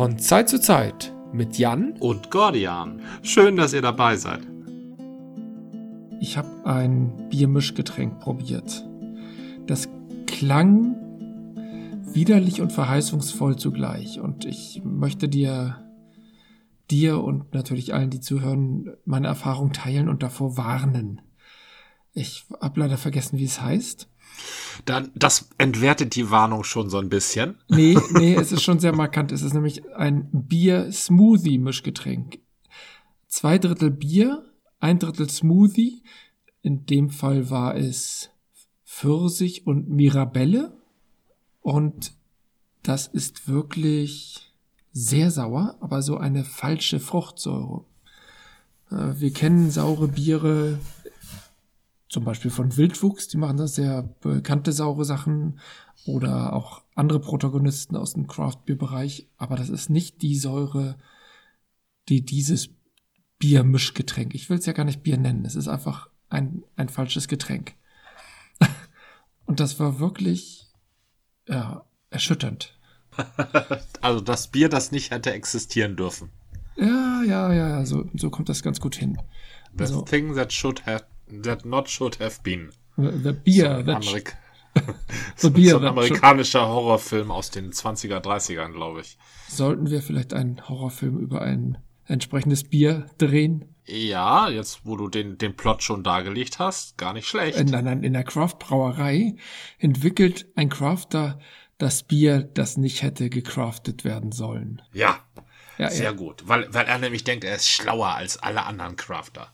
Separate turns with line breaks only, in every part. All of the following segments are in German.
Von Zeit zu Zeit mit Jan
und Gordian. Schön, dass ihr dabei seid.
Ich habe ein Biermischgetränk probiert. Das klang widerlich und verheißungsvoll zugleich. Und ich möchte dir, dir und natürlich allen, die zuhören, meine Erfahrung teilen und davor warnen. Ich habe leider vergessen, wie es heißt.
Dann, das entwertet die Warnung schon so ein bisschen.
Nee, nee, es ist schon sehr markant. Es ist nämlich ein Bier-Smoothie-Mischgetränk. Zwei Drittel Bier, ein Drittel Smoothie. In dem Fall war es Pfirsich und Mirabelle. Und das ist wirklich sehr sauer, aber so eine falsche Fruchtsäure. Äh, wir kennen saure Biere zum Beispiel von Wildwuchs, die machen da sehr bekannte saure Sachen oder auch andere Protagonisten aus dem Craft-Bier-Bereich, aber das ist nicht die Säure, die dieses Biermischgetränk, ich will es ja gar nicht Bier nennen, es ist einfach ein, ein falsches Getränk. Und das war wirklich ja, erschütternd.
also das Bier, das nicht hätte existieren dürfen.
Ja, ja, ja, so, so kommt das ganz gut hin.
The also, thing that should have that not should have been.
The Beer so
Amerik The Beer so ein amerikanischer Horrorfilm aus den 20er, 30ern, glaube ich.
Sollten wir vielleicht einen Horrorfilm über ein entsprechendes Bier drehen?
Ja, jetzt wo du den, den Plot schon dargelegt hast, gar nicht schlecht.
Äh, nein, nein, in der Craft-Brauerei entwickelt ein Crafter das Bier, das nicht hätte gecraftet werden sollen.
Ja, ja sehr ja. gut. Weil, weil er nämlich denkt, er ist schlauer als alle anderen Crafter.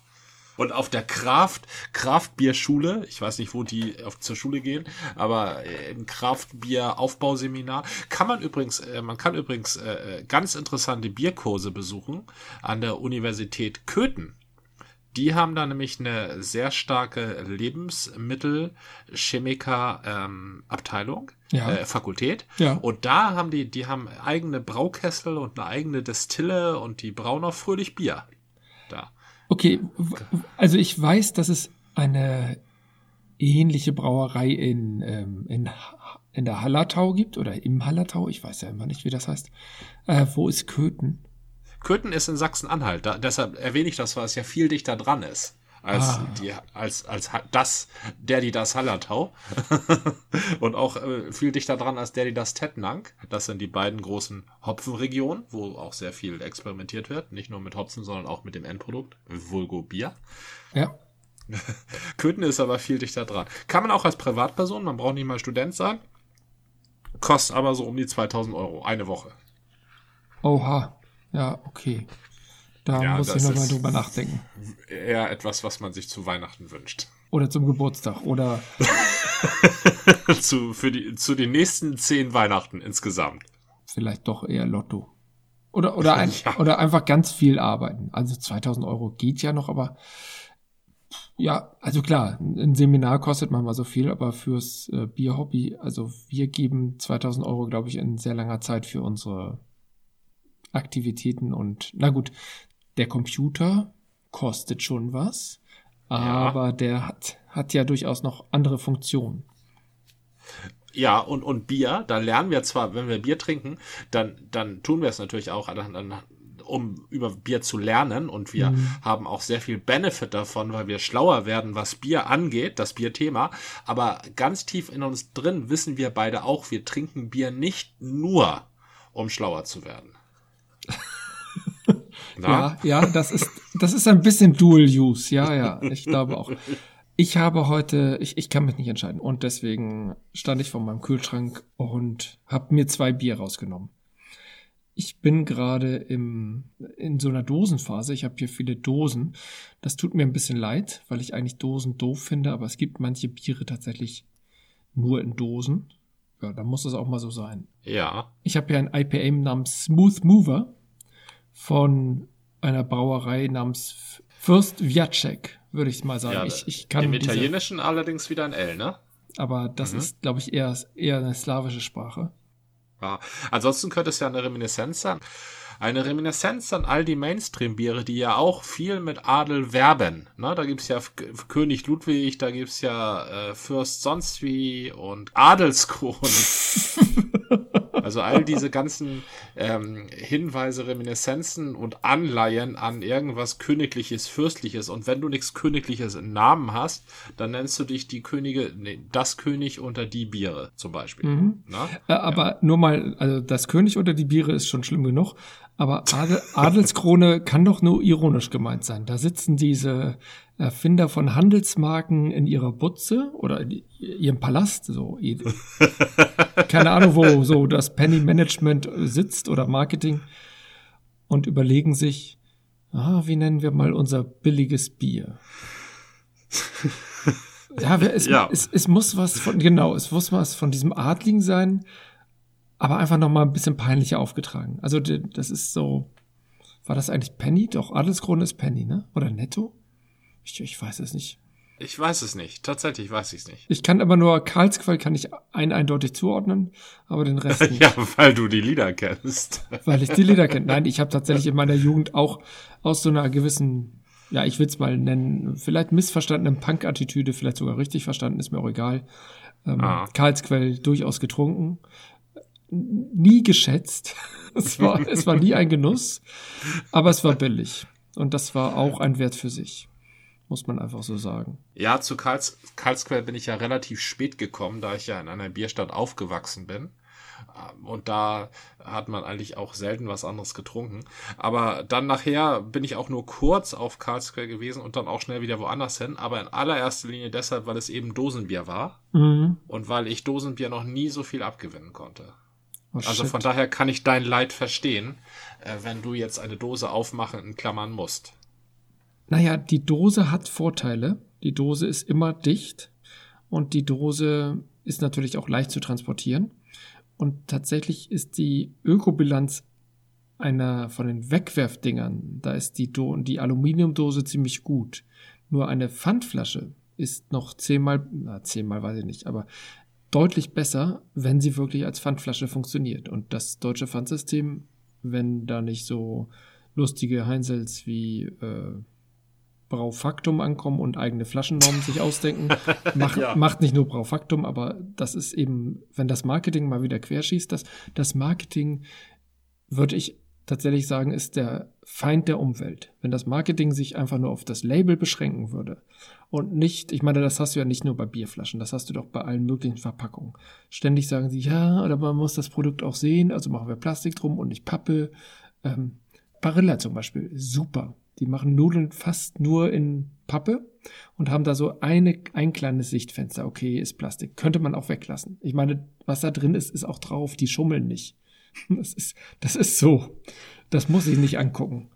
Und auf der Kraft, Kraftbierschule, ich weiß nicht, wo die auf, zur Schule gehen, aber im Kraftbier-Aufbauseminar kann man übrigens, äh, man kann übrigens äh, ganz interessante Bierkurse besuchen an der Universität Köthen. Die haben da nämlich eine sehr starke Lebensmittelchemiker-Abteilung, ähm, ja. äh, Fakultät. Ja. Und da haben die, die haben eigene Braukessel und eine eigene Destille und die brauen auch fröhlich Bier.
Okay, also ich weiß, dass es eine ähnliche Brauerei in, ähm, in, in der Hallertau gibt oder im Hallertau, ich weiß ja immer nicht, wie das heißt. Äh, wo ist Köthen?
Köthen ist in Sachsen-Anhalt, deshalb erwähne ich das, weil es ja viel dichter dran ist als ah. die als als das der die das Hallertau und auch äh, viel dichter dran als der die das Tettnang. Das sind die beiden großen Hopfenregionen, wo auch sehr viel experimentiert wird, nicht nur mit Hopfen, sondern auch mit dem Endprodukt, Vulgo Bier.
Ja.
Köthen ist aber viel dichter dran. Kann man auch als Privatperson, man braucht nicht mal Student sein. Kostet aber so um die 2000 Euro eine Woche.
Oha. Ja, okay. Da ja, muss ich nochmal drüber nachdenken.
Eher etwas, was man sich zu Weihnachten wünscht.
Oder zum Geburtstag oder
zu, für die, zu den nächsten zehn Weihnachten insgesamt.
Vielleicht doch eher Lotto. Oder, oder, ein, ja. oder einfach ganz viel arbeiten. Also 2000 Euro geht ja noch, aber ja, also klar, ein Seminar kostet manchmal so viel, aber fürs äh, Bierhobby, also wir geben 2000 Euro, glaube ich, in sehr langer Zeit für unsere Aktivitäten und na gut, der Computer kostet schon was, aber ja. der hat, hat ja durchaus noch andere Funktionen.
Ja, und, und Bier, da lernen wir zwar, wenn wir Bier trinken, dann, dann tun wir es natürlich auch, dann, dann, um über Bier zu lernen und wir mhm. haben auch sehr viel Benefit davon, weil wir schlauer werden, was Bier angeht, das Bierthema. Aber ganz tief in uns drin wissen wir beide auch, wir trinken Bier nicht nur, um schlauer zu werden.
Ja, ja, das ist, das ist ein bisschen Dual Use. Ja, ja, ich glaube auch. Ich habe heute, ich, ich kann mich nicht entscheiden und deswegen stand ich vor meinem Kühlschrank und habe mir zwei Bier rausgenommen. Ich bin gerade im in so einer Dosenphase. Ich habe hier viele Dosen. Das tut mir ein bisschen leid, weil ich eigentlich Dosen doof finde, aber es gibt manche Biere tatsächlich nur in Dosen. Ja, da muss es auch mal so sein.
Ja.
Ich habe hier ein IPA namens Smooth Mover von einer Brauerei namens Fürst Wiacek, würde ich mal sagen. Ja, ich, ich kann
Im Italienischen diese, allerdings wieder ein L, ne?
Aber das mhm. ist, glaube ich, eher, eher eine slawische Sprache.
Ja. Ansonsten könnte es ja eine Reminiszenz sein. Eine Reminiszenz an all die Mainstream-Biere, die ja auch viel mit Adel werben. Ne, da gibt's ja König Ludwig, da gibt's ja äh, Fürst sonst wie und Adelskron. Also all diese ganzen ähm, Hinweise, Reminiszenzen und Anleihen an irgendwas Königliches, Fürstliches. Und wenn du nichts Königliches im Namen hast, dann nennst du dich die Könige, nee, das König unter die Biere zum Beispiel. Mhm.
Aber ja. nur mal, also das König unter die Biere ist schon schlimm genug. Aber Adel, Adelskrone kann doch nur ironisch gemeint sein. Da sitzen diese Erfinder von Handelsmarken in ihrer Butze oder in ihrem Palast, so. Keine Ahnung, wo so das Penny Management sitzt oder Marketing und überlegen sich, ah, wie nennen wir mal unser billiges Bier? ja, es, ja. Es, es muss was von, genau, es muss was von diesem Adligen sein, aber einfach noch mal ein bisschen peinlicher aufgetragen. Also das ist so, war das eigentlich Penny? Doch, Adelskrone ist Penny, ne? Oder Netto? Ich, ich weiß es nicht.
Ich weiß es nicht. Tatsächlich weiß ich es nicht.
Ich kann aber nur Karlsquell kann ich ein eindeutig zuordnen, aber den Rest nicht.
ja, weil du die Lieder kennst.
weil ich die Lieder kenne. Nein, ich habe tatsächlich in meiner Jugend auch aus so einer gewissen, ja, ich will es mal nennen, vielleicht missverstandenen Punk-Attitüde, vielleicht sogar richtig verstanden, ist mir auch egal. Ähm, ah. Karlsquell durchaus getrunken nie geschätzt. Es war, es war nie ein Genuss, aber es war billig. Und das war auch ein Wert für sich. Muss man einfach so sagen.
Ja, zu Karls, Karlsquell bin ich ja relativ spät gekommen, da ich ja in einer Bierstadt aufgewachsen bin. Und da hat man eigentlich auch selten was anderes getrunken. Aber dann nachher bin ich auch nur kurz auf Karlsquell gewesen und dann auch schnell wieder woanders hin. Aber in allererster Linie deshalb, weil es eben Dosenbier war. Mhm. Und weil ich Dosenbier noch nie so viel abgewinnen konnte. Oh, also von daher kann ich dein Leid verstehen, äh, wenn du jetzt eine Dose aufmachen in Klammern musst.
Naja, die Dose hat Vorteile. Die Dose ist immer dicht und die Dose ist natürlich auch leicht zu transportieren. Und tatsächlich ist die Ökobilanz einer von den Wegwerfdingern, da ist die, Do die Aluminiumdose ziemlich gut. Nur eine Pfandflasche ist noch zehnmal, na, zehnmal weiß ich nicht, aber deutlich besser, wenn sie wirklich als Pfandflasche funktioniert. Und das deutsche Pfandsystem, wenn da nicht so lustige Heinsels wie äh, Braufaktum ankommen und eigene Flaschennormen sich ausdenken, macht, ja. macht nicht nur Braufaktum, aber das ist eben, wenn das Marketing mal wieder querschießt, das, das Marketing, würde ich tatsächlich sagen, ist der Feind der Umwelt. Wenn das Marketing sich einfach nur auf das Label beschränken würde und nicht, ich meine, das hast du ja nicht nur bei Bierflaschen, das hast du doch bei allen möglichen Verpackungen. Ständig sagen sie, ja, aber man muss das Produkt auch sehen, also machen wir Plastik drum und nicht Pappe. Ähm, Barilla zum Beispiel, super. Die machen Nudeln fast nur in Pappe und haben da so eine, ein kleines Sichtfenster. Okay, ist Plastik. Könnte man auch weglassen. Ich meine, was da drin ist, ist auch drauf. Die schummeln nicht. Das ist, das ist so. Das muss ich nicht angucken.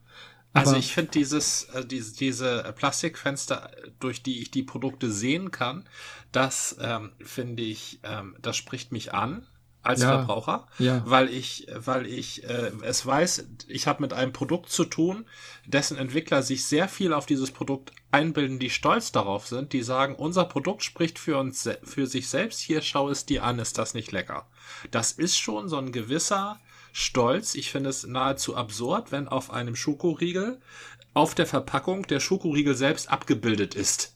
Also ich finde dieses, äh, diese, diese Plastikfenster, durch die ich die Produkte sehen kann, das ähm, finde ich, ähm, das spricht mich an als ja, Verbraucher, ja. weil ich, weil ich äh, es weiß, ich habe mit einem Produkt zu tun, dessen Entwickler sich sehr viel auf dieses Produkt einbilden, die stolz darauf sind, die sagen, unser Produkt spricht für uns für sich selbst. Hier schau es dir an, ist das nicht lecker? Das ist schon so ein gewisser Stolz. Ich finde es nahezu absurd, wenn auf einem Schokoriegel auf der Verpackung der Schokoriegel selbst abgebildet ist.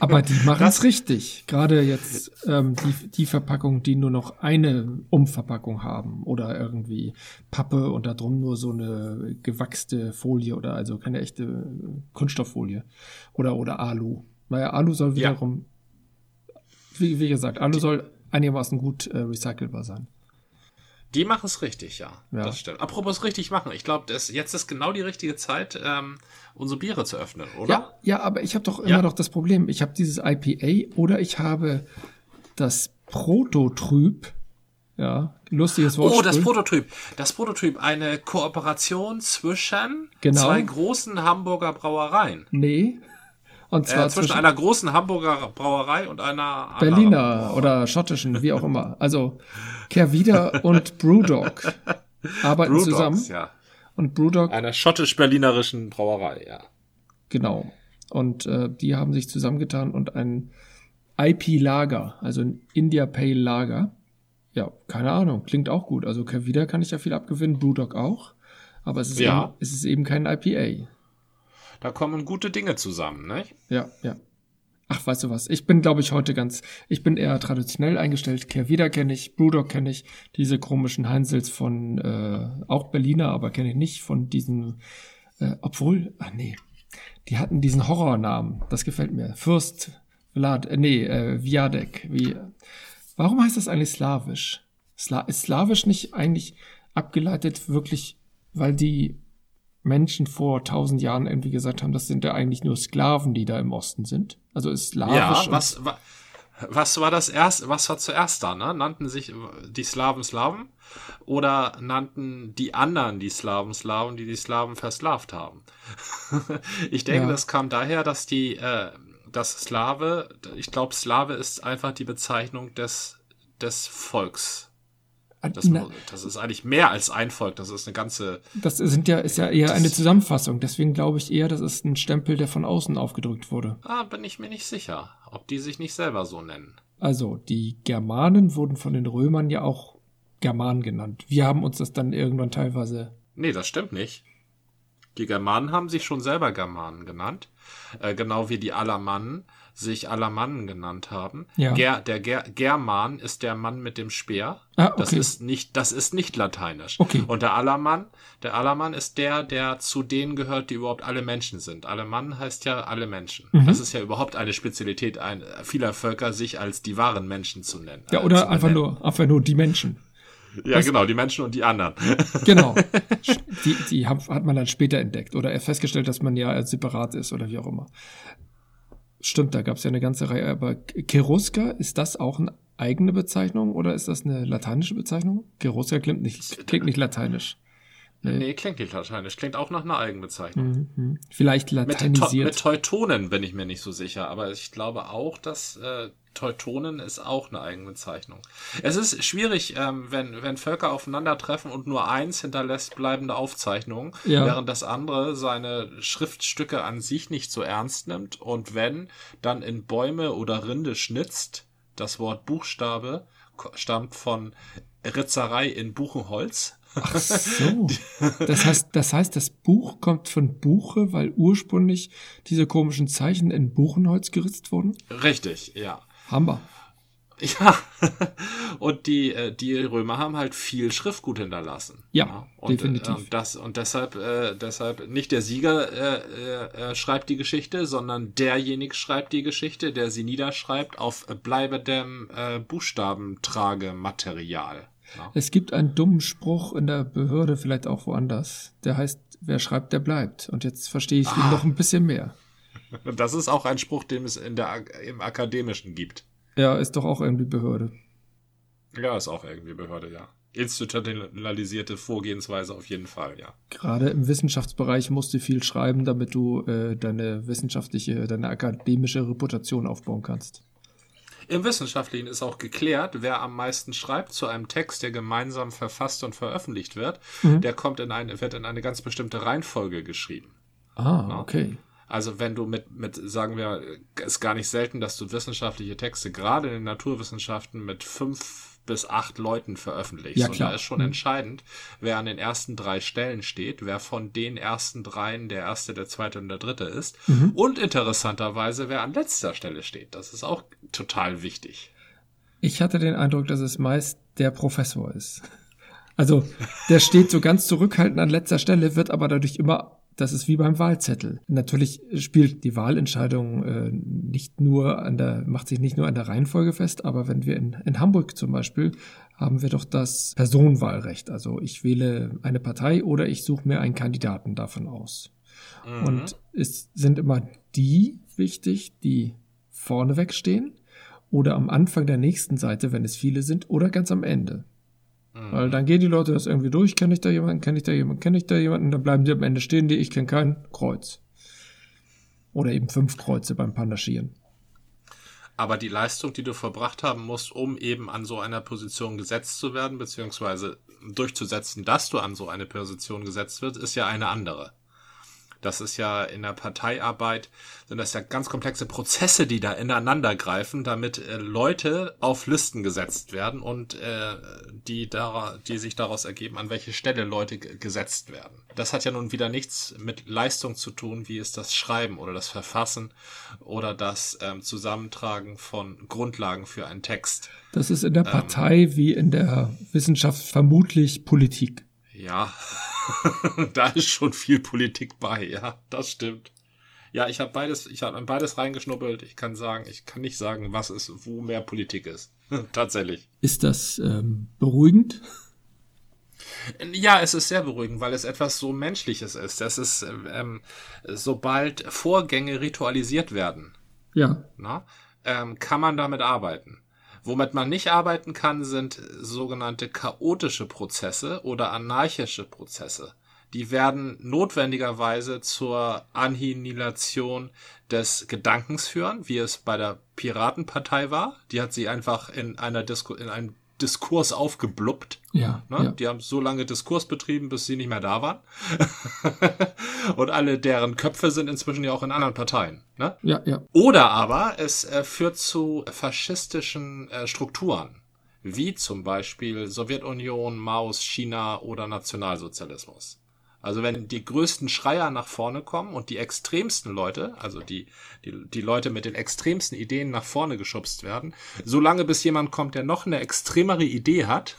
Aber die machen es richtig. Gerade jetzt ähm, die, die Verpackungen, die nur noch eine Umverpackung haben oder irgendwie Pappe und da drum nur so eine gewachste Folie oder also keine echte Kunststofffolie oder oder Alu. Naja, Alu soll wiederum, ja. wie, wie gesagt, Alu soll einigermaßen gut äh, recycelbar sein.
Die machen es richtig, ja, ja. Das stimmt. Apropos richtig machen, ich glaube, jetzt ist genau die richtige Zeit, ähm, unsere Biere zu öffnen, oder?
Ja, ja aber ich habe doch immer ja. noch das Problem, ich habe dieses IPA oder ich habe das Prototyp. Ja, lustiges Wort.
Oh, das Prototyp. Das Prototyp, eine Kooperation zwischen genau. zwei großen Hamburger Brauereien.
Nee.
Und zwar äh, zwischen, zwischen, einer großen Hamburger Brauerei und einer
Berliner oder schottischen, wie auch immer. Also Kervida und Brewdog arbeiten Brewdogs, zusammen.
Ja.
Und Brewdog.
Einer schottisch-berlinerischen Brauerei, ja.
Genau. Und äh, die haben sich zusammengetan und ein IP-Lager, also ein India Pale Lager. Ja, keine Ahnung, klingt auch gut. Also Kervida kann ich ja viel abgewinnen, Brewdog auch. Aber es ist, ja. eben, es ist eben kein IPA.
Da kommen gute Dinge zusammen, ne?
Ja, ja. Ach, weißt du was? Ich bin, glaube ich, heute ganz, ich bin eher traditionell eingestellt. Kehrwieder kenne ich, Brewdog kenne ich, diese komischen Heinsels von, äh, auch Berliner, aber kenne ich nicht, von diesen, äh, obwohl, ach nee, die hatten diesen Horrornamen. Das gefällt mir. Fürst, Vlad, äh, nee, äh, Viadek. Wie, warum heißt das eigentlich slawisch? Sla ist slawisch nicht eigentlich abgeleitet wirklich, weil die Menschen vor tausend Jahren irgendwie gesagt haben, das sind ja eigentlich nur Sklaven, die da im Osten sind. Also ist slawisch.
Ja, was, was war das erst, was war zuerst da, ne? Nannten sich die Slawen Slawen oder nannten die anderen die Slawen Slawen, die die Slawen versklavt haben? ich denke, ja. das kam daher, dass die, äh, das Slave, ich glaube, Slave ist einfach die Bezeichnung des, des Volks. Das, das, ist eigentlich mehr als ein Volk, das ist eine ganze.
Das sind ja, ist ja eher eine Zusammenfassung, deswegen glaube ich eher, das ist ein Stempel, der von außen aufgedrückt wurde.
Ah, bin ich mir nicht sicher, ob die sich nicht selber so nennen.
Also, die Germanen wurden von den Römern ja auch Germanen genannt. Wir haben uns das dann irgendwann teilweise.
Nee, das stimmt nicht. Die Germanen haben sich schon selber Germanen genannt, äh, genau wie die Alamannen sich Alamannen genannt haben. Ja. Ger, der Ger, German ist der Mann mit dem Speer. Ah, okay. Das ist nicht, das ist nicht lateinisch. Okay. Und der Alamann, der Alamann ist der, der zu denen gehört, die überhaupt alle Menschen sind. Alamann heißt ja alle Menschen. Mhm. Das ist ja überhaupt eine Spezialität ein, vieler Völker, sich als die wahren Menschen zu nennen.
Ja, oder einfach nur, einfach nur die Menschen.
Ja, Was? genau, die Menschen und die anderen.
Genau. Die, die hat man dann später entdeckt oder festgestellt, dass man ja separat ist oder wie auch immer. Stimmt, da gab es ja eine ganze Reihe. Aber Keruska, ist das auch eine eigene Bezeichnung oder ist das eine lateinische Bezeichnung? Keruska klingt nicht, klingt nicht lateinisch.
Nee. nee, klingt nicht lateinisch. Klingt auch nach einer Eigenbezeichnung.
Mhm. Vielleicht lateinisiert.
Mit, mit Teutonen bin ich mir nicht so sicher, aber ich glaube auch, dass äh, Teutonen ist auch eine Eigenbezeichnung. Es ist schwierig, ähm, wenn, wenn Völker aufeinandertreffen und nur eins hinterlässt bleibende Aufzeichnungen, ja. während das andere seine Schriftstücke an sich nicht so ernst nimmt und wenn, dann in Bäume oder Rinde schnitzt. Das Wort Buchstabe stammt von Ritzerei in Buchenholz.
Ach so. Das heißt, das heißt, das Buch kommt von Buche, weil ursprünglich diese komischen Zeichen in Buchenholz geritzt wurden?
Richtig, ja.
Hammer.
Ja, und die, äh, die Römer haben halt viel Schriftgut hinterlassen.
Ja, ja.
Und, äh, definitiv. Und, das, und deshalb, äh, deshalb nicht der Sieger äh, äh, schreibt die Geschichte, sondern derjenige schreibt die Geschichte, der sie niederschreibt auf bleibendem äh, Buchstabenträgematerial.
Ja. Es gibt einen dummen Spruch in der Behörde, vielleicht auch woanders, der heißt, wer schreibt, der bleibt. Und jetzt verstehe ich ah. ihn noch ein bisschen mehr.
Das ist auch ein Spruch, den es in der, im Akademischen gibt.
Ja, ist doch auch irgendwie Behörde.
Ja, ist auch irgendwie Behörde, ja. Institutionalisierte Vorgehensweise auf jeden Fall, ja.
Gerade im Wissenschaftsbereich musst du viel schreiben, damit du äh, deine wissenschaftliche, deine akademische Reputation aufbauen kannst.
Im Wissenschaftlichen ist auch geklärt, wer am meisten schreibt zu einem Text, der gemeinsam verfasst und veröffentlicht wird, mhm. der kommt in eine, wird in eine ganz bestimmte Reihenfolge geschrieben.
Ah, ja?
Also wenn du mit, mit, sagen wir, ist gar nicht selten, dass du wissenschaftliche Texte gerade in den Naturwissenschaften mit fünf bis acht Leuten veröffentlichst. Ja, klar. Und da ist schon mhm. entscheidend, wer an den ersten drei Stellen steht, wer von den ersten dreien der erste, der zweite und der dritte ist. Mhm. Und interessanterweise, wer an letzter Stelle steht. Das ist auch total wichtig.
Ich hatte den Eindruck, dass es meist der Professor ist. Also, der steht so ganz zurückhaltend an letzter Stelle, wird aber dadurch immer das ist wie beim Wahlzettel. Natürlich spielt die Wahlentscheidung äh, nicht nur an der, macht sich nicht nur an der Reihenfolge fest, aber wenn wir in, in Hamburg zum Beispiel haben wir doch das Personenwahlrecht. Also ich wähle eine Partei oder ich suche mir einen Kandidaten davon aus. Mhm. Und es sind immer die wichtig, die vorneweg stehen oder am Anfang der nächsten Seite, wenn es viele sind, oder ganz am Ende. Mhm. Weil dann gehen die Leute das irgendwie durch, kenne ich da jemanden, kenne ich da jemanden, kenne ich da jemanden, dann bleiben die am Ende stehen, die ich kenne keinen, Kreuz. Oder eben fünf Kreuze beim Pandaschieren.
Aber die Leistung, die du verbracht haben musst, um eben an so einer Position gesetzt zu werden, beziehungsweise durchzusetzen, dass du an so eine Position gesetzt wird, ist ja eine andere. Das ist ja in der Parteiarbeit, sind das ja ganz komplexe Prozesse, die da ineinander greifen, damit äh, Leute auf Listen gesetzt werden und äh, die, da, die sich daraus ergeben, an welche Stelle Leute gesetzt werden. Das hat ja nun wieder nichts mit Leistung zu tun, wie es das Schreiben oder das Verfassen oder das ähm, Zusammentragen von Grundlagen für einen Text.
Das ist in der ähm, Partei ähm, wie in der Wissenschaft vermutlich Politik.
Ja, da ist schon viel Politik bei, ja, das stimmt. Ja, ich habe beides, ich habe beides reingeschnuppelt. Ich kann sagen, ich kann nicht sagen, was ist, wo mehr Politik ist. Tatsächlich.
Ist das ähm, beruhigend?
Ja, es ist sehr beruhigend, weil es etwas so Menschliches ist. Das ist, ähm, sobald Vorgänge ritualisiert werden,
ja.
na, ähm, kann man damit arbeiten. Womit man nicht arbeiten kann, sind sogenannte chaotische Prozesse oder anarchische Prozesse. Die werden notwendigerweise zur Annihilation des Gedankens führen, wie es bei der Piratenpartei war. Die hat sie einfach in einer Disku in einem Diskurs aufgebluppt.
Ja,
ne?
ja.
Die haben so lange Diskurs betrieben, bis sie nicht mehr da waren. Und alle deren Köpfe sind inzwischen ja auch in anderen Parteien. Ne?
Ja, ja.
Oder aber es äh, führt zu faschistischen äh, Strukturen, wie zum Beispiel Sowjetunion, Maus, China oder Nationalsozialismus. Also wenn die größten Schreier nach vorne kommen und die extremsten Leute, also die, die, die Leute mit den extremsten Ideen nach vorne geschubst werden, solange bis jemand kommt, der noch eine extremere Idee hat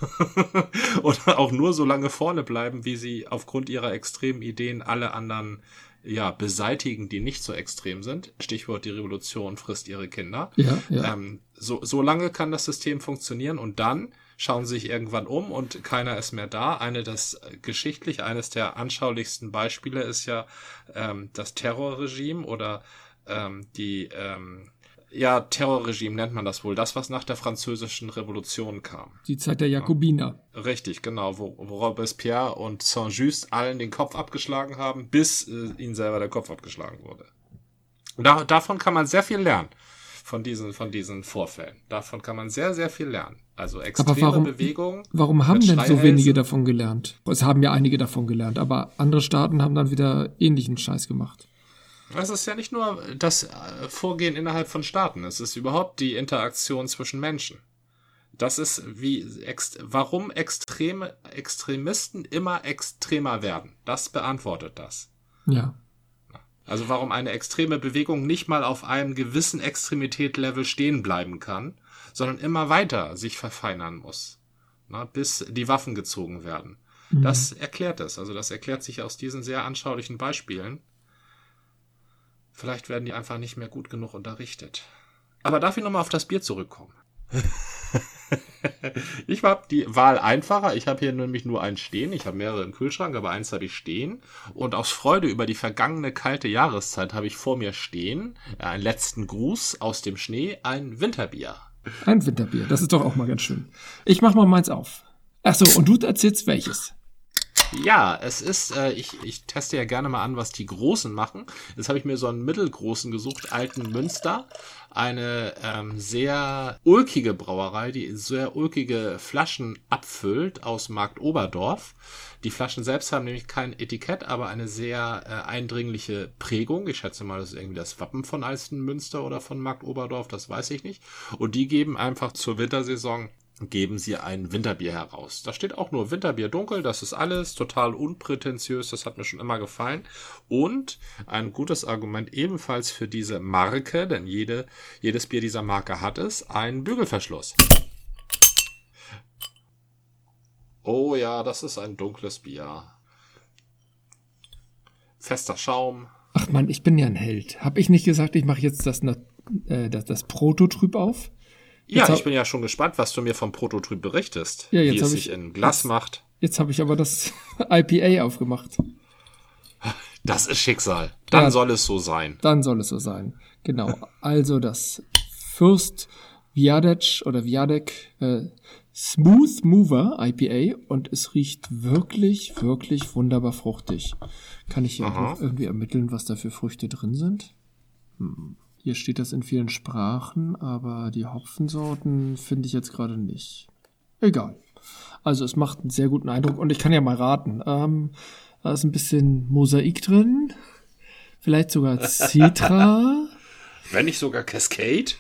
oder auch nur so lange vorne bleiben, wie sie aufgrund ihrer extremen Ideen alle anderen ja, beseitigen, die nicht so extrem sind. Stichwort die Revolution frisst ihre Kinder.
Ja, ja.
Ähm, so, so lange kann das System funktionieren und dann schauen sich irgendwann um und keiner ist mehr da. Eine das geschichtlich eines der anschaulichsten Beispiele ist ja ähm, das Terrorregime oder ähm, die ähm, ja, Terrorregime nennt man das wohl. Das, was nach der französischen Revolution kam.
Die Zeit der Jakobiner.
Richtig, genau, wo, wo Robespierre und Saint-Just allen den Kopf abgeschlagen haben, bis äh, ihnen selber der Kopf abgeschlagen wurde. Da, davon kann man sehr viel lernen von diesen, von diesen Vorfällen. Davon kann man sehr, sehr viel lernen. Also extreme aber warum, Bewegungen.
Warum haben denn so wenige davon gelernt? Es haben ja einige davon gelernt, aber andere Staaten haben dann wieder ähnlichen Scheiß gemacht.
Es ist ja nicht nur das äh, Vorgehen innerhalb von Staaten, es ist überhaupt die Interaktion zwischen Menschen. Das ist wie ext warum extreme Extremisten immer extremer werden. Das beantwortet das.
Ja.
Also warum eine extreme Bewegung nicht mal auf einem gewissen Extremität-Level stehen bleiben kann, sondern immer weiter sich verfeinern muss, na, bis die Waffen gezogen werden. Mhm. Das erklärt es. Also das erklärt sich aus diesen sehr anschaulichen Beispielen. Vielleicht werden die einfach nicht mehr gut genug unterrichtet. Aber darf ich nochmal auf das Bier zurückkommen? ich habe die Wahl einfacher. Ich habe hier nämlich nur eins stehen. Ich habe mehrere im Kühlschrank, aber eins habe ich stehen. Und aus Freude über die vergangene kalte Jahreszeit habe ich vor mir stehen äh, einen letzten Gruß aus dem Schnee, ein Winterbier.
Ein Winterbier, das ist doch auch mal ganz schön. Ich mach mal meins auf. Ach so, und du erzählst welches?
Ja, es ist, äh, ich, ich teste ja gerne mal an, was die Großen machen. Jetzt habe ich mir so einen mittelgroßen gesucht, alten Münster eine ähm, sehr ulkige Brauerei, die sehr ulkige Flaschen abfüllt aus Markt Oberdorf. Die Flaschen selbst haben nämlich kein Etikett, aber eine sehr äh, eindringliche Prägung. Ich schätze mal, das ist irgendwie das Wappen von Alstenmünster oder von Markt Oberdorf, das weiß ich nicht. Und die geben einfach zur Wintersaison geben sie ein Winterbier heraus. Da steht auch nur Winterbier dunkel, das ist alles total unprätentiös, das hat mir schon immer gefallen. Und ein gutes Argument ebenfalls für diese Marke, denn jede, jedes Bier dieser Marke hat es, ein Bügelverschluss. Oh ja, das ist ein dunkles Bier. Fester Schaum.
Ach man, ich bin ja ein Held. Hab ich nicht gesagt, ich mache jetzt das, äh, das, das Prototyp auf?
Ja, ich bin ja schon gespannt, was du mir vom Prototyp berichtest. Ja, jetzt wie es sich in Glas
jetzt,
macht.
Jetzt habe ich aber das IPA aufgemacht.
Das ist Schicksal. Dann ja, soll es so sein.
Dann soll es so sein. Genau. Also das Fürst Viadec oder Viadec äh, Smooth Mover IPA und es riecht wirklich, wirklich wunderbar fruchtig. Kann ich hier irgendwie ermitteln, was da für Früchte drin sind? Hm. Hier steht das in vielen Sprachen, aber die Hopfensorten finde ich jetzt gerade nicht. Egal. Also es macht einen sehr guten Eindruck und ich kann ja mal raten. Ähm, da ist ein bisschen Mosaik drin. Vielleicht sogar Citra.
Wenn nicht sogar Cascade.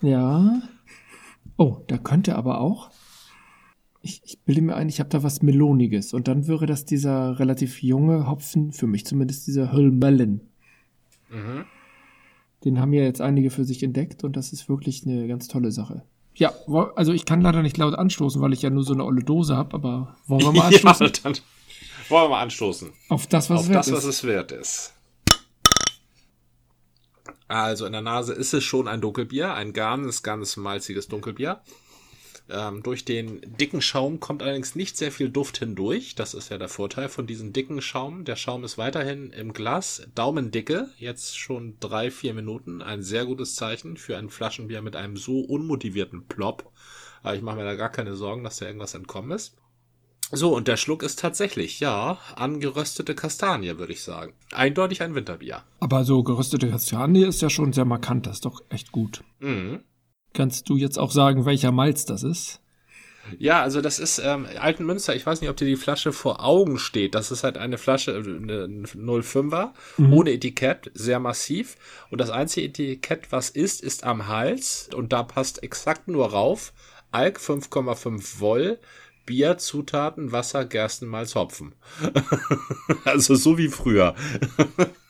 Ja. Oh, da könnte aber auch. Ich, ich bilde mir ein, ich habe da was Meloniges. Und dann wäre das dieser relativ junge Hopfen, für mich zumindest dieser Hölmellen. Mhm. Den haben ja jetzt einige für sich entdeckt und das ist wirklich eine ganz tolle Sache. Ja, also ich kann leider nicht laut anstoßen, weil ich ja nur so eine olle Dose habe, aber wollen wir mal anstoßen? ja, dann
wollen wir mal anstoßen.
Auf das, was
Auf
es wert
das, ist. was es wert ist. Also in der Nase ist es schon ein Dunkelbier, ein ganz, ganz malziges Dunkelbier. Ähm, durch den dicken Schaum kommt allerdings nicht sehr viel Duft hindurch. Das ist ja der Vorteil von diesem dicken Schaum. Der Schaum ist weiterhin im Glas. Daumendicke, jetzt schon drei, vier Minuten. Ein sehr gutes Zeichen für ein Flaschenbier mit einem so unmotivierten Plop. Aber ich mache mir da gar keine Sorgen, dass da irgendwas entkommen ist. So, und der Schluck ist tatsächlich, ja, angeröstete Kastanie, würde ich sagen. Eindeutig ein Winterbier.
Aber so geröstete Kastanie ist ja schon sehr markant, das ist doch echt gut. Mhm. Kannst du jetzt auch sagen, welcher Malz das ist?
Ja, also das ist ähm, Altenmünster. Ich weiß nicht, ob dir die Flasche vor Augen steht. Das ist halt eine Flasche, eine 05er, mhm. ohne Etikett, sehr massiv. Und das einzige Etikett, was ist, ist am Hals. Und da passt exakt nur rauf. Alk 5,5 Woll, Bier, Zutaten, Wasser, Gerstenmalz, Hopfen. also so wie früher.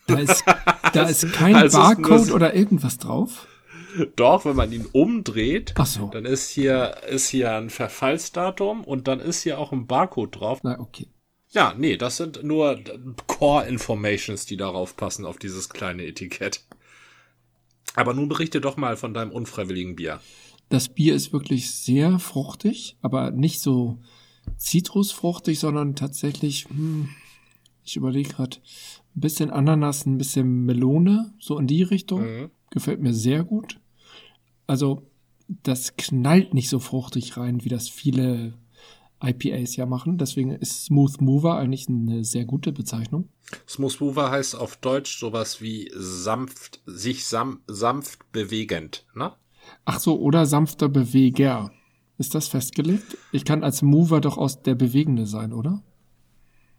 Da ist, da ist kein also Barcode oder irgendwas drauf?
Doch, wenn man ihn umdreht,
so.
dann ist hier, ist hier ein Verfallsdatum und dann ist hier auch ein Barcode drauf.
Na, okay.
Ja, nee, das sind nur Core Informations, die darauf passen, auf dieses kleine Etikett. Aber nun berichte doch mal von deinem unfreiwilligen Bier.
Das Bier ist wirklich sehr fruchtig, aber nicht so zitrusfruchtig, sondern tatsächlich, hm, ich überlege gerade, ein bisschen Ananas, ein bisschen Melone, so in die Richtung. Mhm. Gefällt mir sehr gut. Also, das knallt nicht so fruchtig rein, wie das viele IPAs ja machen. Deswegen ist Smooth Mover eigentlich eine sehr gute Bezeichnung.
Smooth Mover heißt auf Deutsch sowas wie sanft, sich sam, sanft bewegend, ne?
Ach so, oder sanfter Beweger. Ist das festgelegt? Ich kann als Mover doch aus der Bewegende sein, oder?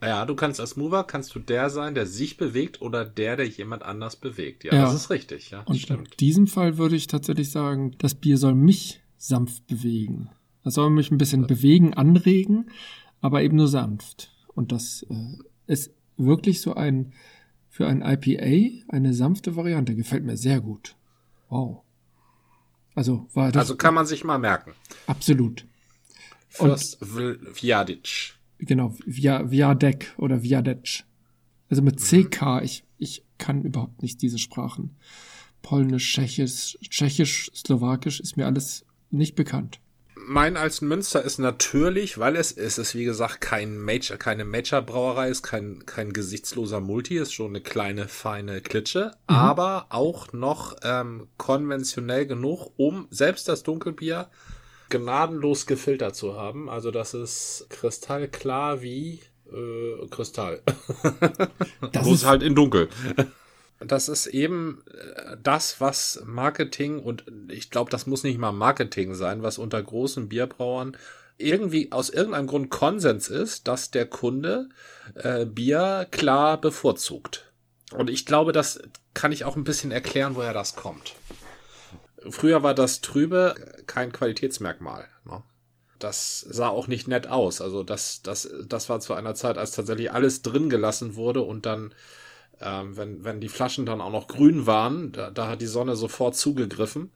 Ja, du kannst als Mover, kannst du der sein, der sich bewegt oder der, der jemand anders bewegt. Ja, ja. das ist richtig, ja.
Und stimmt. in diesem Fall würde ich tatsächlich sagen, das Bier soll mich sanft bewegen. Das soll mich ein bisschen bewegen, anregen, aber eben nur sanft. Und das äh, ist wirklich so ein, für ein IPA eine sanfte Variante. Gefällt mir sehr gut. Wow. Also war das.
Also kann man sich mal merken.
Absolut.
Fürst Vjadic.
Genau, Via, Viadek oder Viadec. Also mit CK, mhm. ich, ich kann überhaupt nicht diese Sprachen. Polnisch, Tschechisch, Tschechisch, Slowakisch ist mir alles nicht bekannt
mein als Münster ist natürlich, weil es ist, ist wie gesagt kein Major, keine Major-Brauerei, ist kein, kein gesichtsloser Multi, ist schon eine kleine, feine Klitsche, mhm. aber auch noch ähm, konventionell genug, um selbst das Dunkelbier gnadenlos gefiltert zu haben. Also das ist kristallklar wie äh, Kristall. Das ist halt in dunkel das ist eben äh, das, was Marketing und ich glaube, das muss nicht mal Marketing sein, was unter großen Bierbrauern irgendwie aus irgendeinem Grund Konsens ist, dass der Kunde äh, Bier klar bevorzugt. Und ich glaube, das kann ich auch ein bisschen erklären, woher das kommt. Früher war das Trübe kein Qualitätsmerkmal. Ne? Das sah auch nicht nett aus. Also das, das, das war zu einer Zeit, als tatsächlich alles drin gelassen wurde und dann ähm, wenn, wenn die Flaschen dann auch noch grün waren, da, da hat die Sonne sofort zugegriffen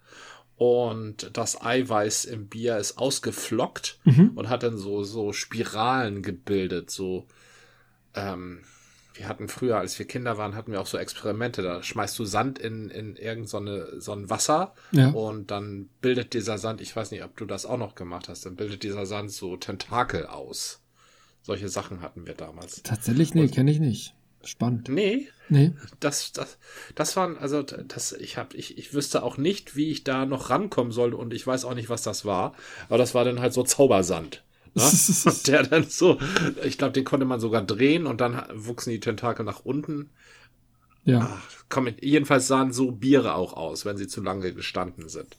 und das Eiweiß im Bier ist ausgeflockt mhm. und hat dann so, so Spiralen gebildet, so, ähm, wir hatten früher, als wir Kinder waren, hatten wir auch so Experimente. Da schmeißt du Sand in, in irgend so, eine, so ein Wasser ja. und dann bildet dieser Sand, ich weiß nicht, ob du das auch noch gemacht hast, dann bildet dieser Sand so Tentakel aus. Solche Sachen hatten wir damals.
Tatsächlich, nee, kenne ich nicht. Spannend.
Nee. Nee. Das, das, das waren, also, das, ich hab, ich, ich wüsste auch nicht, wie ich da noch rankommen sollte und ich weiß auch nicht, was das war. Aber das war dann halt so Zaubersand. Ne? der dann so, ich glaube, den konnte man sogar drehen und dann wuchsen die Tentakel nach unten. Ja. Ach, komm, jedenfalls sahen so Biere auch aus, wenn sie zu lange gestanden sind.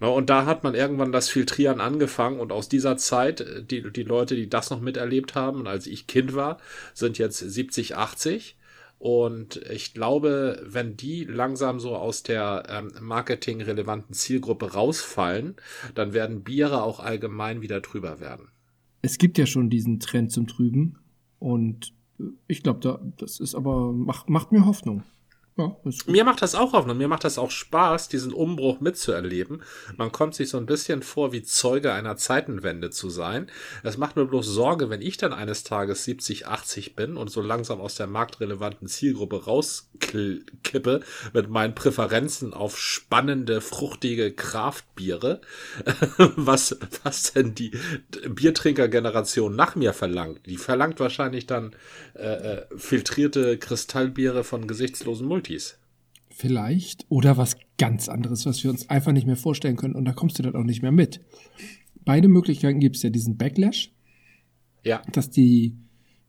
Und da hat man irgendwann das Filtrieren angefangen und aus dieser Zeit, äh, die, die Leute, die das noch miterlebt haben, und als ich Kind war, sind jetzt 70, 80. Und ich glaube, wenn die langsam so aus der ähm, marketingrelevanten Zielgruppe rausfallen, dann werden Biere auch allgemein wieder drüber werden.
Es gibt ja schon diesen Trend zum Trüben und ich glaube, da, das ist aber, macht, macht mir Hoffnung.
Ja, mir macht das auch Hoffnung, mir macht das auch Spaß, diesen Umbruch mitzuerleben. Man kommt sich so ein bisschen vor, wie Zeuge einer Zeitenwende zu sein. Es macht mir bloß Sorge, wenn ich dann eines Tages 70, 80 bin und so langsam aus der marktrelevanten Zielgruppe rauskippe mit meinen Präferenzen auf spannende, fruchtige Kraftbiere, was, was denn die Biertrinkergeneration nach mir verlangt. Die verlangt wahrscheinlich dann äh, äh filtrierte Kristallbiere von gesichtslosen Multi Multis.
Vielleicht. Oder was ganz anderes, was wir uns einfach nicht mehr vorstellen können. Und da kommst du dann auch nicht mehr mit. Beide Möglichkeiten gibt es ja diesen Backlash.
Ja.
Dass die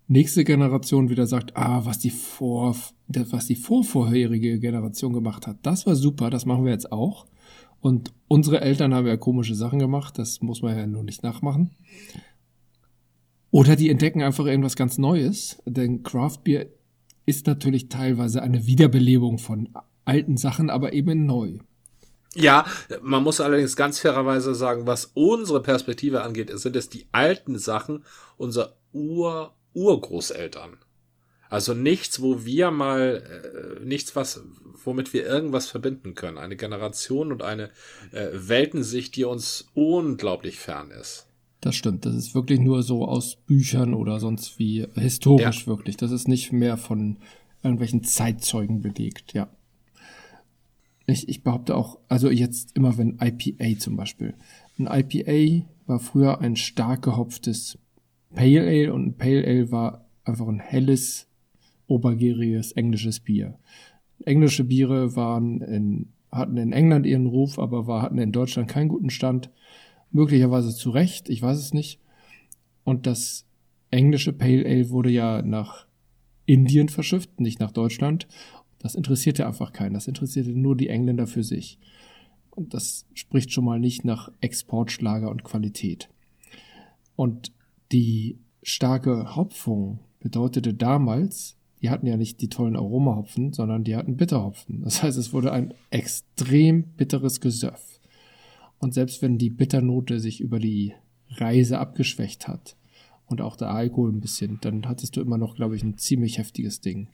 nächste Generation wieder sagt, ah, was die vor, was die vorvorherige Generation gemacht hat, das war super, das machen wir jetzt auch. Und unsere Eltern haben ja komische Sachen gemacht, das muss man ja nur nicht nachmachen. Oder die entdecken einfach irgendwas ganz Neues, denn Craft Beer ist natürlich teilweise eine Wiederbelebung von alten Sachen, aber eben neu.
Ja, man muss allerdings ganz fairerweise sagen, was unsere Perspektive angeht, sind es die alten Sachen unserer Ur Urgroßeltern. Also nichts, wo wir mal äh, nichts, was womit wir irgendwas verbinden können. Eine Generation und eine äh, Weltensicht, die uns unglaublich fern ist.
Das stimmt. Das ist wirklich nur so aus Büchern oder sonst wie historisch ja. wirklich. Das ist nicht mehr von irgendwelchen Zeitzeugen belegt, ja. Ich, ich behaupte auch, also jetzt immer wenn IPA zum Beispiel. Ein IPA war früher ein stark gehopftes Pale Ale und ein Pale Ale war einfach ein helles, obergäriges englisches Bier. Englische Biere waren in, hatten in England ihren Ruf, aber war, hatten in Deutschland keinen guten Stand möglicherweise zu Recht, ich weiß es nicht. Und das englische Pale Ale wurde ja nach Indien verschifft, nicht nach Deutschland. Das interessierte einfach keinen. Das interessierte nur die Engländer für sich. Und das spricht schon mal nicht nach Exportschlager und Qualität. Und die starke Hopfung bedeutete damals, die hatten ja nicht die tollen Aromahopfen, sondern die hatten Bitterhopfen. Das heißt, es wurde ein extrem bitteres Gesöff. Und selbst wenn die Bitternote sich über die Reise abgeschwächt hat und auch der Alkohol ein bisschen, dann hattest du immer noch, glaube ich, ein ziemlich heftiges Ding.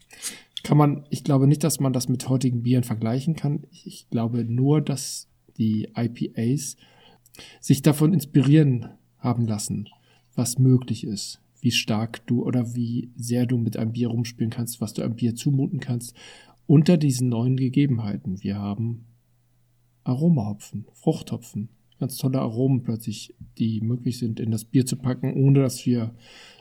Kann man, ich glaube nicht, dass man das mit heutigen Bieren vergleichen kann. Ich glaube nur, dass die IPAs sich davon inspirieren haben lassen, was möglich ist, wie stark du oder wie sehr du mit einem Bier rumspielen kannst, was du einem Bier zumuten kannst, unter diesen neuen Gegebenheiten. Wir haben Aromahopfen, Fruchthopfen. Ganz tolle Aromen plötzlich, die möglich sind, in das Bier zu packen, ohne dass wir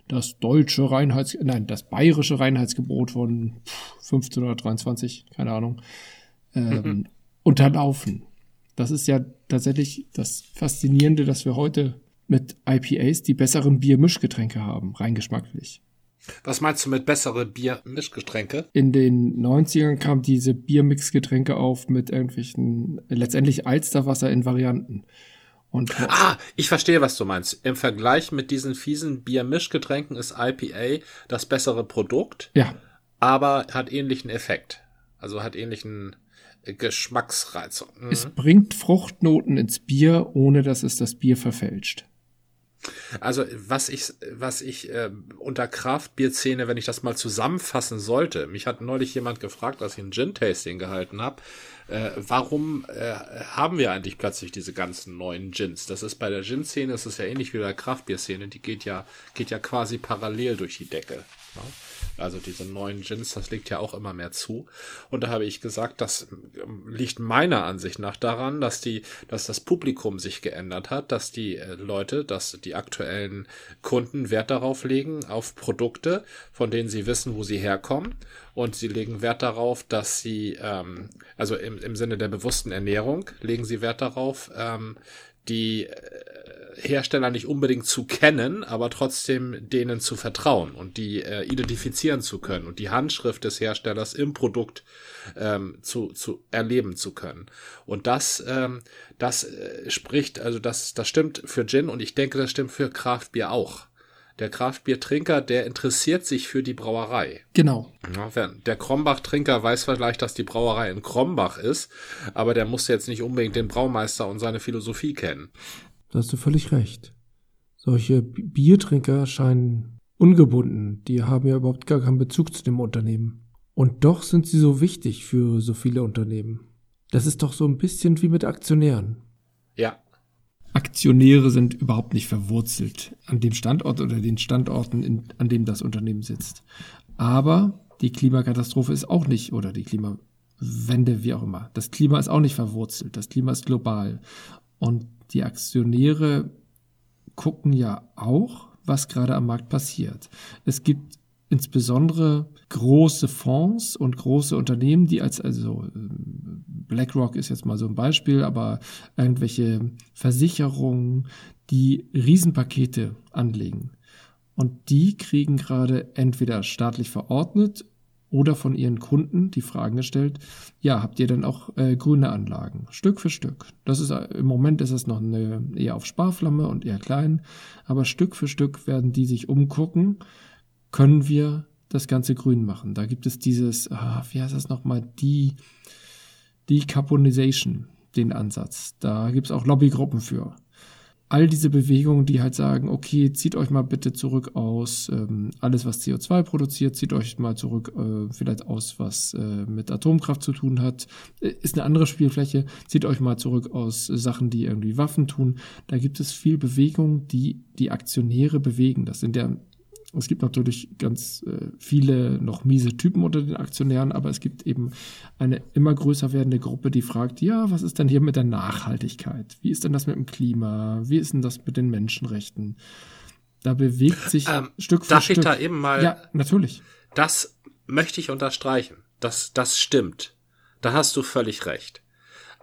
das deutsche Reinheits, nein, das bayerische Reinheitsgebot von 1523, keine Ahnung, ähm, mhm. unterlaufen. Das ist ja tatsächlich das Faszinierende, dass wir heute mit IPAs die besseren Biermischgetränke haben, rein geschmacklich.
Was meinst du mit bessere Biermischgetränke?
In den 90ern kamen diese Biermixgetränke auf mit irgendwelchen, letztendlich Alsterwasser in Varianten.
Und ah, ich verstehe, was du meinst. Im Vergleich mit diesen fiesen Biermischgetränken ist IPA das bessere Produkt.
Ja.
Aber hat ähnlichen Effekt. Also hat ähnlichen Geschmacksreiz.
Mhm. Es bringt Fruchtnoten ins Bier, ohne dass es das Bier verfälscht.
Also was ich, was ich äh, unter Kraftbierszene, wenn ich das mal zusammenfassen sollte, mich hat neulich jemand gefragt, als ich ein Gin-Tasting gehalten habe, äh, warum äh, haben wir eigentlich plötzlich diese ganzen neuen Gins? Das ist bei der Gin-Szene, das ist ja ähnlich wie bei der Kraftbierszene, die geht ja, geht ja quasi parallel durch die Decke. Ja? Also diese neuen Gins, das liegt ja auch immer mehr zu. Und da habe ich gesagt, das ähm, liegt meiner Ansicht nach daran, dass die, dass das Publikum sich geändert hat, dass die äh, Leute, dass die aktuellen Kunden Wert darauf legen, auf Produkte, von denen sie wissen, wo sie herkommen. Und sie legen Wert darauf, dass sie, ähm, also im, im Sinne der bewussten Ernährung, legen sie Wert darauf, ähm, die äh, Hersteller nicht unbedingt zu kennen, aber trotzdem denen zu vertrauen und die äh, identifizieren zu können und die Handschrift des Herstellers im Produkt ähm, zu, zu erleben zu können. Und das, ähm, das äh, spricht, also das, das stimmt für Gin und ich denke, das stimmt für Kraftbier auch. Der Kraftbiertrinker, der interessiert sich für die Brauerei.
Genau.
Der Krombach-Trinker weiß vielleicht, dass die Brauerei in Krombach ist, aber der muss jetzt nicht unbedingt den Braumeister und seine Philosophie kennen.
Da hast du völlig recht. Solche Biertrinker scheinen ungebunden. Die haben ja überhaupt gar keinen Bezug zu dem Unternehmen. Und doch sind sie so wichtig für so viele Unternehmen. Das ist doch so ein bisschen wie mit Aktionären.
Ja,
Aktionäre sind überhaupt nicht verwurzelt an dem Standort oder den Standorten, in, an dem das Unternehmen sitzt. Aber die Klimakatastrophe ist auch nicht, oder die Klimawende, wie auch immer. Das Klima ist auch nicht verwurzelt. Das Klima ist global. Und die Aktionäre gucken ja auch, was gerade am Markt passiert. Es gibt insbesondere große Fonds und große Unternehmen, die als, also ähm, BlackRock ist jetzt mal so ein Beispiel, aber irgendwelche Versicherungen, die Riesenpakete anlegen. Und die kriegen gerade entweder staatlich verordnet oder von ihren Kunden die Fragen gestellt, ja, habt ihr denn auch äh, grüne Anlagen? Stück für Stück. Das ist im Moment ist es noch eine, eher auf Sparflamme und eher klein, aber Stück für Stück werden die sich umgucken können wir das Ganze grün machen. Da gibt es dieses, ah, wie heißt das nochmal, die Decarbonization, den Ansatz. Da gibt es auch Lobbygruppen für. All diese Bewegungen, die halt sagen, okay, zieht euch mal bitte zurück aus ähm, alles, was CO2 produziert, zieht euch mal zurück äh, vielleicht aus, was äh, mit Atomkraft zu tun hat, äh, ist eine andere Spielfläche, zieht euch mal zurück aus Sachen, die irgendwie Waffen tun. Da gibt es viel Bewegung, die die Aktionäre bewegen. Das sind ja es gibt natürlich ganz äh, viele noch miese Typen unter den Aktionären, aber es gibt eben eine immer größer werdende Gruppe, die fragt, ja, was ist denn hier mit der Nachhaltigkeit? Wie ist denn das mit dem Klima? Wie ist denn das mit den Menschenrechten? Da bewegt sich ähm, Stück für
darf
Stück.
Darf ich da eben mal?
Ja, natürlich.
Das möchte ich unterstreichen. Das, das stimmt. Da hast du völlig recht.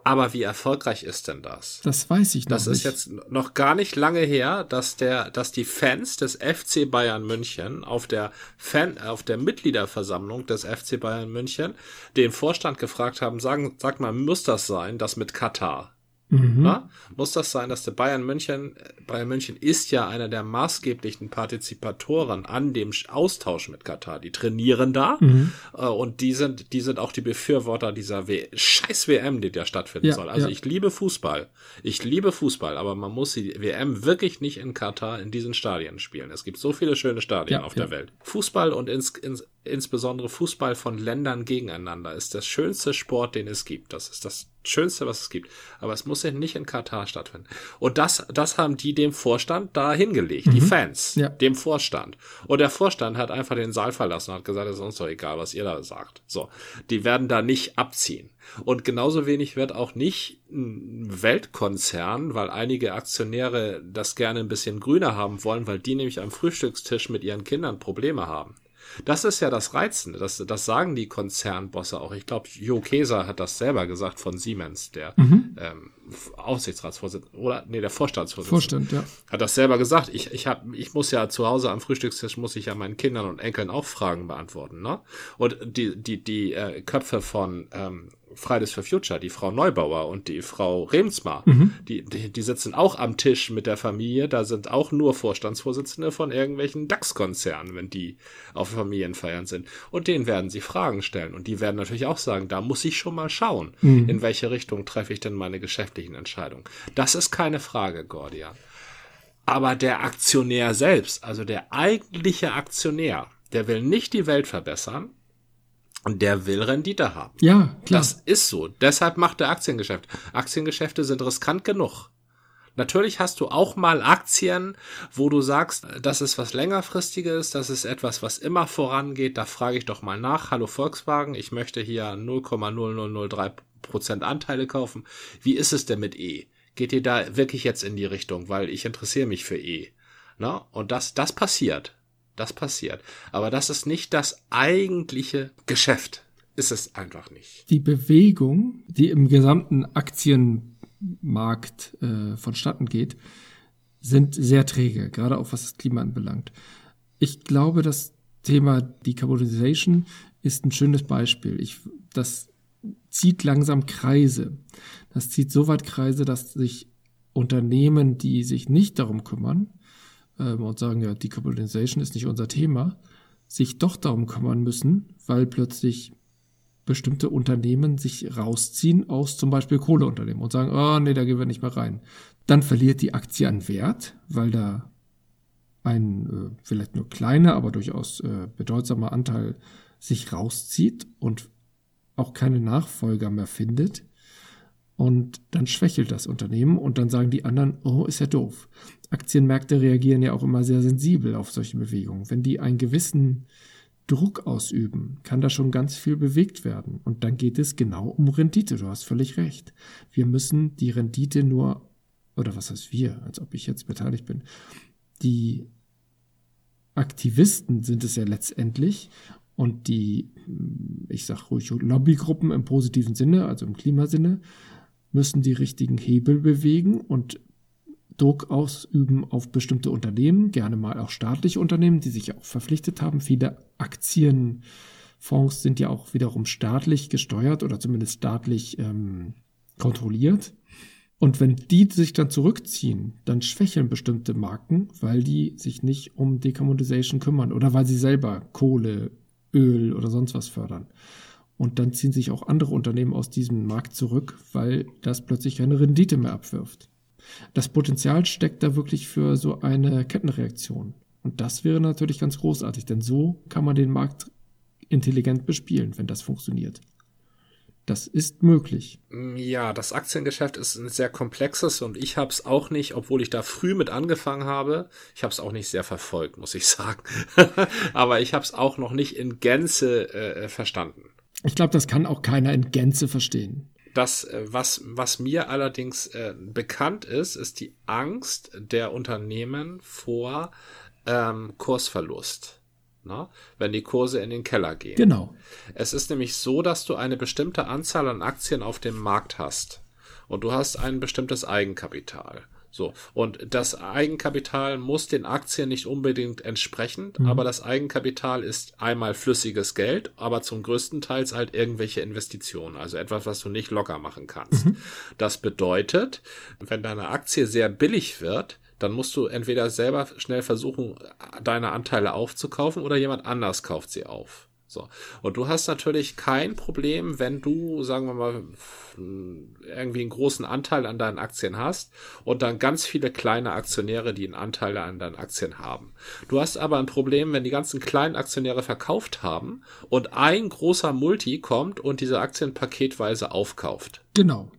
Aber wie erfolgreich ist denn das?
Das weiß ich noch
das nicht. Das ist jetzt noch gar nicht lange her, dass der, dass die Fans des FC Bayern München auf der Fan, auf der Mitgliederversammlung des FC Bayern München den Vorstand gefragt haben, sagen, sag mal, muss das sein, das mit Katar? Mhm. Muss das sein, dass der Bayern München, Bayern München ist ja einer der maßgeblichen Partizipatoren an dem Austausch mit Katar. Die trainieren da mhm. äh, und die sind, die sind auch die Befürworter dieser w scheiß WM, die da stattfinden ja, soll. Also ja. ich liebe Fußball. Ich liebe Fußball, aber man muss die WM wirklich nicht in Katar in diesen Stadien spielen. Es gibt so viele schöne Stadien ja, auf der Welt. Fußball und ins, ins, insbesondere Fußball von Ländern gegeneinander ist der schönste Sport, den es gibt. Das ist das Schönste, was es gibt. Aber es muss ja nicht in Katar stattfinden. Und das, das haben die dem Vorstand da hingelegt, mhm. die Fans, ja. dem Vorstand. Und der Vorstand hat einfach den Saal verlassen und hat gesagt, es ist uns doch egal, was ihr da sagt. So. Die werden da nicht abziehen. Und genauso wenig wird auch nicht ein Weltkonzern, weil einige Aktionäre das gerne ein bisschen grüner haben wollen, weil die nämlich am Frühstückstisch mit ihren Kindern Probleme haben. Das ist ja das Reizende. Das, das sagen die Konzernbosse auch. Ich glaube, Jo Keser hat das selber gesagt von Siemens, der mhm. ähm, Aufsichtsratsvorsitzende oder nee, der Vorstandsvorsitzende.
Vorstand, ja.
Hat das selber gesagt. Ich, ich, hab, ich muss ja zu Hause am Frühstückstisch muss ich ja meinen Kindern und Enkeln auch Fragen beantworten. Ne? Und die, die, die äh, Köpfe von ähm, Fridays for Future, die Frau Neubauer und die Frau Remsmar, mhm. die, die, die sitzen auch am Tisch mit der Familie, da sind auch nur Vorstandsvorsitzende von irgendwelchen DAX-Konzernen, wenn die auf Familienfeiern sind. Und denen werden sie Fragen stellen. Und die werden natürlich auch sagen, da muss ich schon mal schauen, mhm. in welche Richtung treffe ich denn meine geschäftlichen Entscheidungen. Das ist keine Frage, Gordian. Aber der Aktionär selbst, also der eigentliche Aktionär, der will nicht die Welt verbessern, der will Rendite haben.
Ja, klar.
Das ist so. Deshalb macht er Aktiengeschäft. Aktiengeschäfte sind riskant genug. Natürlich hast du auch mal Aktien, wo du sagst, das ist was längerfristiges, das ist etwas, was immer vorangeht. Da frage ich doch mal nach. Hallo Volkswagen, ich möchte hier 0,0003 Prozent Anteile kaufen. Wie ist es denn mit E? Geht ihr da wirklich jetzt in die Richtung? Weil ich interessiere mich für E. Na? Und das, das passiert. Das passiert. Aber das ist nicht das eigentliche Geschäft. Ist es einfach nicht.
Die Bewegung, die im gesamten Aktienmarkt äh, vonstatten geht, sind sehr träge, gerade auch was das Klima anbelangt. Ich glaube, das Thema Decarbonization ist ein schönes Beispiel. Ich, das zieht langsam Kreise. Das zieht so weit Kreise, dass sich Unternehmen, die sich nicht darum kümmern, ähm, und sagen, ja, Decarbonization ist nicht unser Thema, sich doch darum kümmern müssen, weil plötzlich bestimmte Unternehmen sich rausziehen aus zum Beispiel Kohleunternehmen und sagen, oh nee, da gehen wir nicht mehr rein. Dann verliert die Aktie an Wert, weil da ein äh, vielleicht nur kleiner, aber durchaus äh, bedeutsamer Anteil sich rauszieht und auch keine Nachfolger mehr findet. Und dann schwächelt das Unternehmen und dann sagen die anderen, oh, ist ja doof. Aktienmärkte reagieren ja auch immer sehr sensibel auf solche Bewegungen. Wenn die einen gewissen Druck ausüben, kann da schon ganz viel bewegt werden. Und dann geht es genau um Rendite. Du hast völlig recht. Wir müssen die Rendite nur, oder was heißt wir, als ob ich jetzt beteiligt bin, die Aktivisten sind es ja letztendlich und die, ich sag ruhig, Lobbygruppen im positiven Sinne, also im Klimasinne, müssen die richtigen Hebel bewegen und Druck ausüben auf bestimmte Unternehmen, gerne mal auch staatliche Unternehmen, die sich auch verpflichtet haben. Viele Aktienfonds sind ja auch wiederum staatlich gesteuert oder zumindest staatlich ähm, kontrolliert. Und wenn die sich dann zurückziehen, dann schwächeln bestimmte Marken, weil die sich nicht um Decarbonization kümmern oder weil sie selber Kohle, Öl oder sonst was fördern. Und dann ziehen sich auch andere Unternehmen aus diesem Markt zurück, weil das plötzlich keine Rendite mehr abwirft. Das Potenzial steckt da wirklich für so eine Kettenreaktion. Und das wäre natürlich ganz großartig, denn so kann man den Markt intelligent bespielen, wenn das funktioniert. Das ist möglich.
Ja, das Aktiengeschäft ist ein sehr komplexes und ich habe es auch nicht, obwohl ich da früh mit angefangen habe, ich habe es auch nicht sehr verfolgt, muss ich sagen. Aber ich habe es auch noch nicht in Gänze äh, verstanden.
Ich glaube, das kann auch keiner in Gänze verstehen.
Das, äh, was, was mir allerdings äh, bekannt ist, ist die Angst der Unternehmen vor ähm, Kursverlust ne? wenn die Kurse in den Keller gehen.
Genau.
Es ist nämlich so, dass du eine bestimmte Anzahl an Aktien auf dem Markt hast und du hast ein bestimmtes Eigenkapital. So. Und das Eigenkapital muss den Aktien nicht unbedingt entsprechen, mhm. aber das Eigenkapital ist einmal flüssiges Geld, aber zum größten Teil halt irgendwelche Investitionen, also etwas, was du nicht locker machen kannst. Mhm. Das bedeutet, wenn deine Aktie sehr billig wird, dann musst du entweder selber schnell versuchen, deine Anteile aufzukaufen oder jemand anders kauft sie auf. So. Und du hast natürlich kein Problem, wenn du, sagen wir mal, irgendwie einen großen Anteil an deinen Aktien hast und dann ganz viele kleine Aktionäre, die einen Anteil an deinen Aktien haben. Du hast aber ein Problem, wenn die ganzen kleinen Aktionäre verkauft haben und ein großer Multi kommt und diese Aktien paketweise aufkauft.
Genau.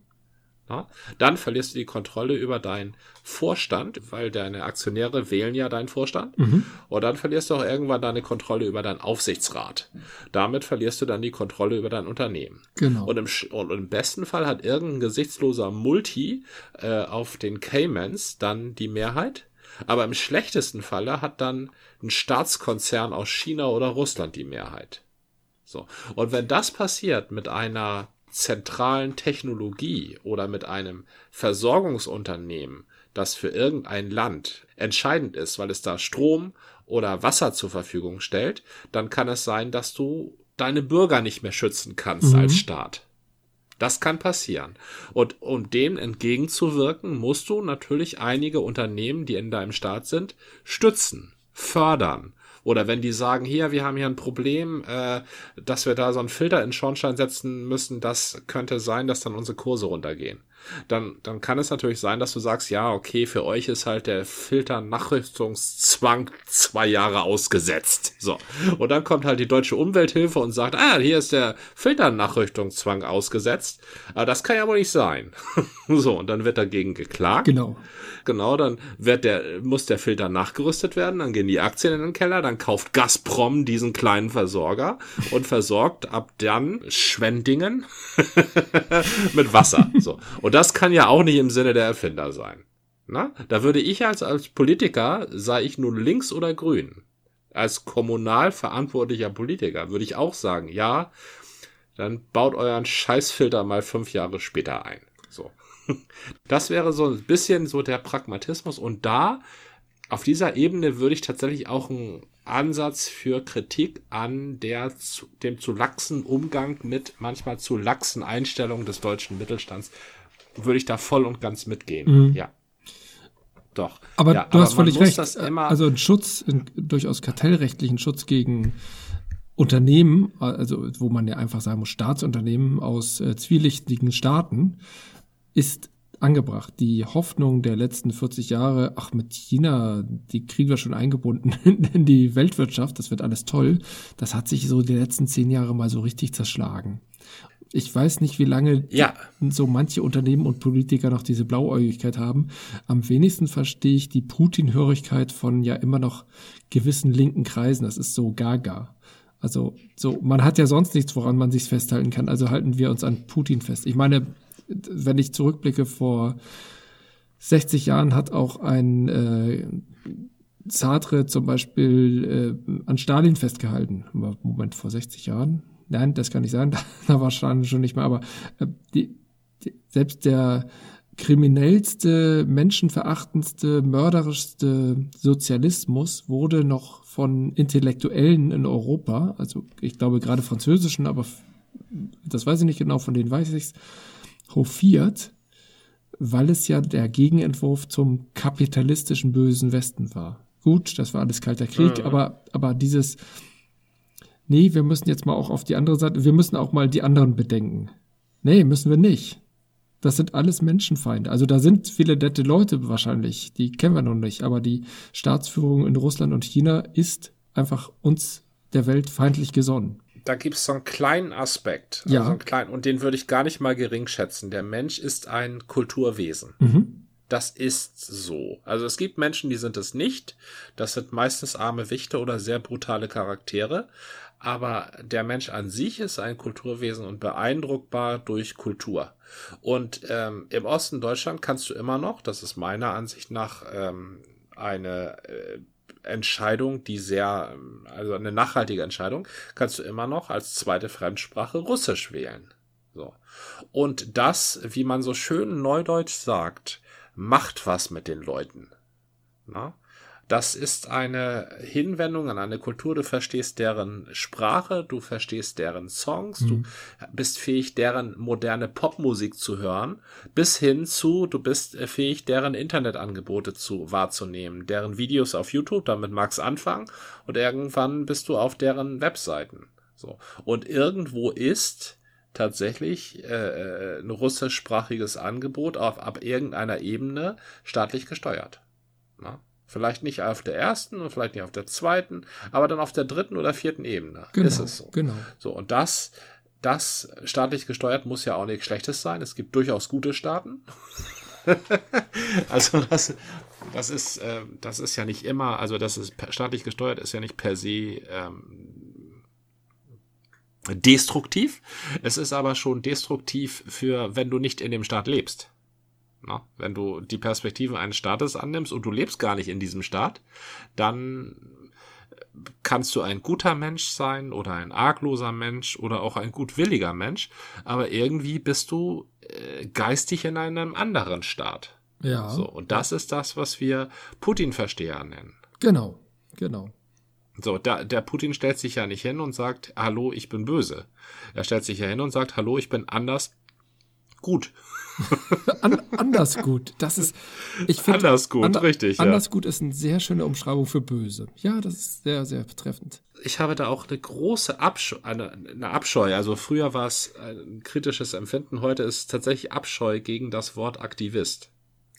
Dann verlierst du die Kontrolle über deinen Vorstand, weil deine Aktionäre wählen ja deinen Vorstand. Mhm. Und dann verlierst du auch irgendwann deine Kontrolle über deinen Aufsichtsrat. Damit verlierst du dann die Kontrolle über dein Unternehmen.
Genau.
Und im, und im besten Fall hat irgendein gesichtsloser Multi äh, auf den Caymans dann die Mehrheit. Aber im schlechtesten Falle hat dann ein Staatskonzern aus China oder Russland die Mehrheit. So. Und wenn das passiert mit einer zentralen Technologie oder mit einem Versorgungsunternehmen, das für irgendein Land entscheidend ist, weil es da Strom oder Wasser zur Verfügung stellt, dann kann es sein, dass du deine Bürger nicht mehr schützen kannst mhm. als Staat. Das kann passieren. Und um dem entgegenzuwirken, musst du natürlich einige Unternehmen, die in deinem Staat sind, stützen, fördern oder wenn die sagen, hier, wir haben hier ein Problem, äh, dass wir da so einen Filter in Schornstein setzen müssen, das könnte sein, dass dann unsere Kurse runtergehen dann, dann kann es natürlich sein, dass du sagst, ja, okay, für euch ist halt der Filter-Nachrüstungszwang zwei Jahre ausgesetzt. So. Und dann kommt halt die deutsche Umwelthilfe und sagt, ah, hier ist der Filter-Nachrüstungszwang ausgesetzt. Aber das kann ja wohl nicht sein. so, und dann wird dagegen geklagt.
Genau.
Genau, dann wird der, muss der Filter nachgerüstet werden, dann gehen die Aktien in den Keller, dann kauft Gazprom diesen kleinen Versorger und versorgt ab dann Schwendingen mit Wasser. So. Und und das kann ja auch nicht im Sinne der Erfinder sein. Na? Da würde ich als, als Politiker, sei ich nun links oder grün, als kommunal verantwortlicher Politiker, würde ich auch sagen, ja, dann baut euren Scheißfilter mal fünf Jahre später ein. So. Das wäre so ein bisschen so der Pragmatismus. Und da, auf dieser Ebene, würde ich tatsächlich auch einen Ansatz für Kritik an der, dem zu laxen Umgang mit manchmal zu laxen Einstellungen des deutschen Mittelstands würde ich da voll und ganz mitgehen. Mhm. Ja. doch.
Aber
ja,
du hast völlig recht. also ein Schutz, ein durchaus kartellrechtlichen Schutz gegen Unternehmen, also wo man ja einfach sagen muss, Staatsunternehmen aus äh, zwielichtigen Staaten, ist angebracht. Die Hoffnung der letzten 40 Jahre, ach mit China, die kriegen wir schon eingebunden in die Weltwirtschaft, das wird alles toll, das hat sich so die letzten zehn Jahre mal so richtig zerschlagen. Ich weiß nicht, wie lange
ja.
so manche Unternehmen und Politiker noch diese Blauäugigkeit haben. Am wenigsten verstehe ich die Putin-Hörigkeit von ja immer noch gewissen linken Kreisen. Das ist so gaga. Also so, man hat ja sonst nichts, woran man sich festhalten kann. Also halten wir uns an Putin fest. Ich meine, wenn ich zurückblicke, vor 60 Jahren hat auch ein äh, Sartre zum Beispiel äh, an Stalin festgehalten. Moment, vor 60 Jahren? Nein, das kann nicht sein, da war Stalin schon nicht mehr, aber äh, die, die, selbst der kriminellste, menschenverachtendste, mörderischste Sozialismus wurde noch von Intellektuellen in Europa, also ich glaube gerade französischen, aber das weiß ich nicht genau, von denen weiß ich's, hofiert, weil es ja der Gegenentwurf zum kapitalistischen bösen Westen war. Gut, das war alles kalter Krieg, mhm. aber, aber dieses, nee, wir müssen jetzt mal auch auf die andere Seite, wir müssen auch mal die anderen bedenken. Nee, müssen wir nicht. Das sind alles Menschenfeinde. Also da sind viele nette Leute wahrscheinlich, die kennen wir noch nicht, aber die Staatsführung in Russland und China ist einfach uns der Welt feindlich gesonnen
da gibt es so einen kleinen Aspekt.
Also ja.
einen kleinen, und den würde ich gar nicht mal gering schätzen. Der Mensch ist ein Kulturwesen.
Mhm.
Das ist so. Also es gibt Menschen, die sind es nicht. Das sind meistens arme Wichte oder sehr brutale Charaktere. Aber der Mensch an sich ist ein Kulturwesen und beeindruckbar durch Kultur. Und ähm, im Osten Deutschland kannst du immer noch, das ist meiner Ansicht nach ähm, eine äh, Entscheidung, die sehr, also eine nachhaltige Entscheidung, kannst du immer noch als zweite Fremdsprache Russisch wählen. So. Und das, wie man so schön neudeutsch sagt, macht was mit den Leuten. Na? Das ist eine Hinwendung an eine Kultur. Du verstehst deren Sprache, du verstehst deren Songs, mhm. du bist fähig, deren moderne Popmusik zu hören, bis hin zu, du bist fähig, deren Internetangebote zu wahrzunehmen, deren Videos auf YouTube, damit mag's anfangen, und irgendwann bist du auf deren Webseiten. So. Und irgendwo ist tatsächlich äh, ein russischsprachiges Angebot auf ab irgendeiner Ebene staatlich gesteuert. Na? Vielleicht nicht auf der ersten und vielleicht nicht auf der zweiten, aber dann auf der dritten oder vierten Ebene
genau,
ist es so.
Genau.
So, und das, das staatlich gesteuert muss ja auch nichts Schlechtes sein. Es gibt durchaus gute Staaten. also das, das ist, äh, das ist ja nicht immer, also das ist staatlich gesteuert ist ja nicht per se ähm, destruktiv. Es ist aber schon destruktiv für, wenn du nicht in dem Staat lebst. Na, wenn du die Perspektive eines Staates annimmst und du lebst gar nicht in diesem Staat, dann kannst du ein guter Mensch sein oder ein argloser Mensch oder auch ein gutwilliger Mensch, aber irgendwie bist du äh, geistig in einem anderen Staat.
Ja.
So, und das ist das, was wir Putin-Versteher nennen.
Genau, genau.
So, da, der Putin stellt sich ja nicht hin und sagt, hallo, ich bin böse. Er stellt sich ja hin und sagt, hallo, ich bin anders gut.
An, anders gut. Das ist, ich finde.
Anders gut, an, richtig.
Anders ja. gut ist eine sehr schöne Umschreibung für böse. Ja, das ist sehr, sehr betreffend.
Ich habe da auch eine große Abscheu, eine, eine Abscheu. Also früher war es ein kritisches Empfinden, heute ist es tatsächlich Abscheu gegen das Wort Aktivist.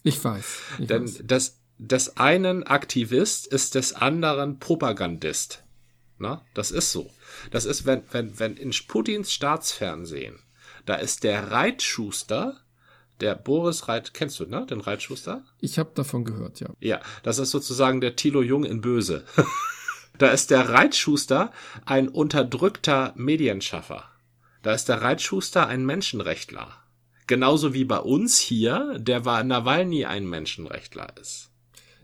Ich weiß. Ich
Denn
weiß.
das, des einen Aktivist ist des anderen Propagandist. Na, das ist so. Das ist, wenn, wenn, wenn in Putins Staatsfernsehen, da ist der Reitschuster der Boris Reit, kennst du, ne? Den Reitschuster?
Ich habe davon gehört, ja.
Ja, das ist sozusagen der Tilo Jung in Böse. da ist der Reitschuster ein unterdrückter Medienschaffer. Da ist der Reitschuster ein Menschenrechtler. Genauso wie bei uns hier der Nawalny ein Menschenrechtler ist.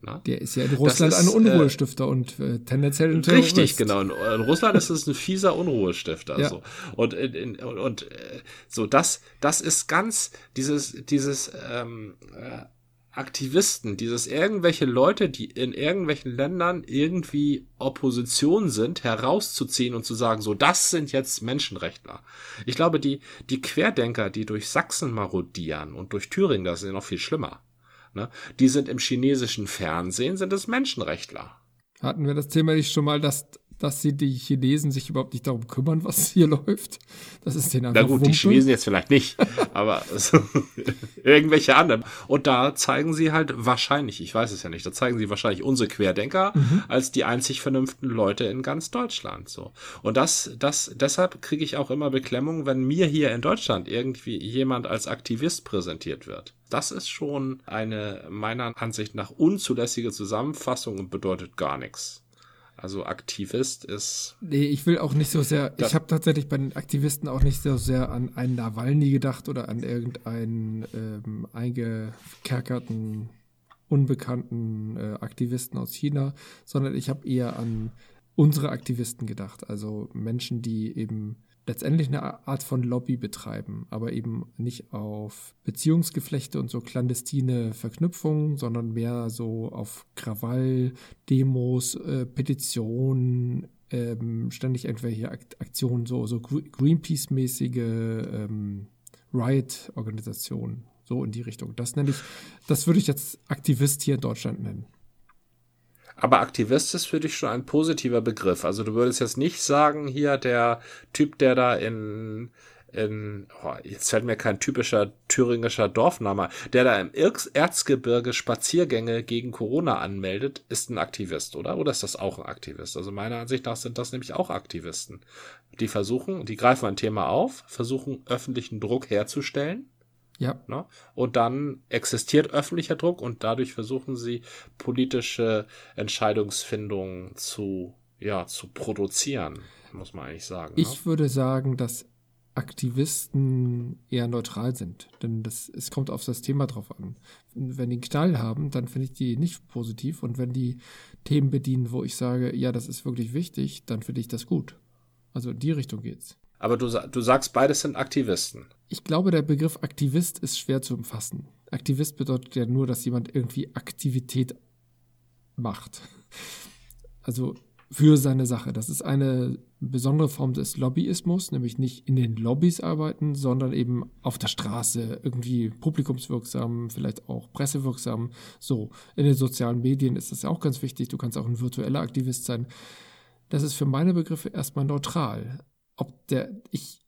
Na? Der ist ja in Russland ist, ein Unruhestifter äh, und äh, tendenziell ein
Terrorist. Richtig, genau. In, in, Russland ist es ein fieser Unruhestifter. Ja. So. Und, in, in, und, und äh, so das, das ist ganz dieses, dieses ähm, äh, Aktivisten, dieses irgendwelche Leute, die in irgendwelchen Ländern irgendwie Opposition sind, herauszuziehen und zu sagen, so, das sind jetzt Menschenrechtler. Ich glaube, die, die Querdenker, die durch Sachsen marodieren und durch Thüringen, das ist ja noch viel schlimmer Ne? Die sind im chinesischen Fernsehen, sind es Menschenrechtler.
Hatten wir das Thema nicht schon mal, dass dass sie die Chinesen sich überhaupt nicht darum kümmern, was hier läuft. Das ist denen
einfach Na gut, Wumpe. die Chinesen jetzt vielleicht nicht, aber irgendwelche anderen. Und da zeigen sie halt wahrscheinlich, ich weiß es ja nicht, da zeigen sie wahrscheinlich unsere Querdenker mhm. als die einzig vernünftigen Leute in ganz Deutschland. So. Und das, das, deshalb kriege ich auch immer Beklemmung, wenn mir hier in Deutschland irgendwie jemand als Aktivist präsentiert wird. Das ist schon eine meiner Ansicht nach unzulässige Zusammenfassung und bedeutet gar nichts. Also Aktivist ist.
Nee, ich will auch nicht so sehr. Ich habe tatsächlich bei den Aktivisten auch nicht so sehr an einen Nawalny gedacht oder an irgendeinen ähm, eingekerkerten, unbekannten äh, Aktivisten aus China, sondern ich habe eher an unsere Aktivisten gedacht. Also Menschen, die eben letztendlich eine Art von Lobby betreiben, aber eben nicht auf Beziehungsgeflechte und so clandestine Verknüpfungen, sondern mehr so auf Krawall, Demos, äh, Petitionen, ähm, ständig irgendwelche Aktionen, so, so Greenpeace-mäßige ähm, Riot-Organisationen, so in die Richtung. Das nenne ich, das würde ich jetzt Aktivist hier in Deutschland nennen.
Aber Aktivist ist für dich schon ein positiver Begriff. Also du würdest jetzt nicht sagen, hier der Typ, der da in, in oh, jetzt fällt mir kein typischer thüringischer Dorfname, der da im Erzgebirge Spaziergänge gegen Corona anmeldet, ist ein Aktivist, oder? Oder ist das auch ein Aktivist? Also meiner Ansicht nach sind das nämlich auch Aktivisten. Die versuchen, die greifen ein Thema auf, versuchen öffentlichen Druck herzustellen
ja.
Ne? Und dann existiert öffentlicher Druck und dadurch versuchen sie politische Entscheidungsfindungen zu, ja, zu produzieren, muss man eigentlich sagen.
Ne? Ich würde sagen, dass Aktivisten eher neutral sind, denn das, es kommt auf das Thema drauf an. Wenn die einen Knall haben, dann finde ich die nicht positiv und wenn die Themen bedienen, wo ich sage, ja, das ist wirklich wichtig, dann finde ich das gut. Also in die Richtung geht's.
Aber du, du sagst, beides sind Aktivisten.
Ich glaube, der Begriff Aktivist ist schwer zu umfassen. Aktivist bedeutet ja nur, dass jemand irgendwie Aktivität macht. Also für seine Sache. Das ist eine besondere Form des Lobbyismus, nämlich nicht in den Lobbys arbeiten, sondern eben auf der Straße, irgendwie publikumswirksam, vielleicht auch pressewirksam. So, in den sozialen Medien ist das ja auch ganz wichtig. Du kannst auch ein virtueller Aktivist sein. Das ist für meine Begriffe erstmal neutral ob der, ich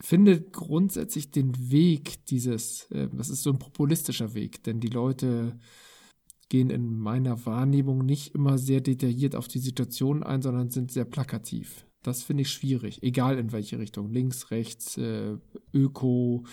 finde grundsätzlich den Weg dieses, äh, das ist so ein populistischer Weg, denn die Leute gehen in meiner Wahrnehmung nicht immer sehr detailliert auf die Situation ein, sondern sind sehr plakativ. Das finde ich schwierig, egal in welche Richtung, links, rechts, äh, Öko.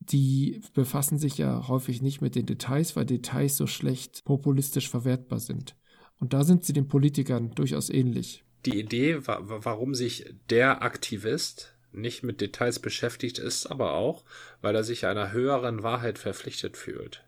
Die befassen sich ja häufig nicht mit den Details, weil Details so schlecht populistisch verwertbar sind. Und da sind sie den Politikern durchaus ähnlich
die Idee, warum sich der Aktivist nicht mit Details beschäftigt, ist aber auch, weil er sich einer höheren Wahrheit verpflichtet fühlt.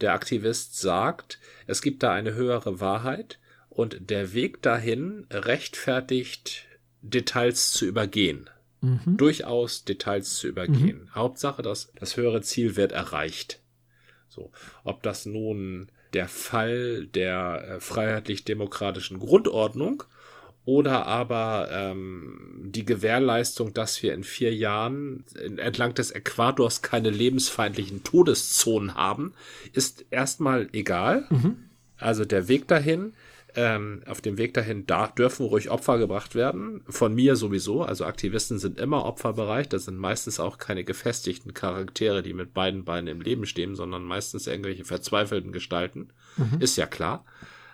Der Aktivist sagt, es gibt da eine höhere Wahrheit und der Weg dahin rechtfertigt, Details zu übergehen. Mhm. Durchaus Details zu übergehen. Mhm. Hauptsache, dass das höhere Ziel wird erreicht. So, ob das nun der Fall der äh, freiheitlich-demokratischen Grundordnung oder aber ähm, die Gewährleistung, dass wir in vier Jahren entlang des Äquators keine lebensfeindlichen Todeszonen haben, ist erstmal egal. Mhm. Also der Weg dahin ähm, auf dem Weg dahin da dürfen ruhig Opfer gebracht werden. Von mir sowieso. Also Aktivisten sind immer Opferbereich. Das sind meistens auch keine gefestigten Charaktere, die mit beiden Beinen im Leben stehen, sondern meistens irgendwelche verzweifelten Gestalten. Mhm. Ist ja klar.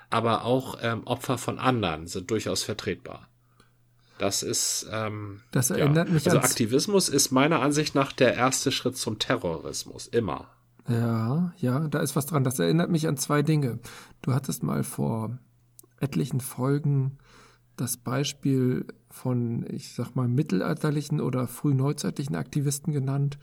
Aber auch ähm, Opfer von anderen sind durchaus vertretbar. Das ist. Ähm,
das erinnert ja. mich
Also Aktivismus ist meiner Ansicht nach der erste Schritt zum Terrorismus. Immer.
Ja, ja, da ist was dran. Das erinnert mich an zwei Dinge. Du hattest mal vor etlichen Folgen das Beispiel von, ich sag mal, mittelalterlichen oder frühneuzeitlichen Aktivisten genannt,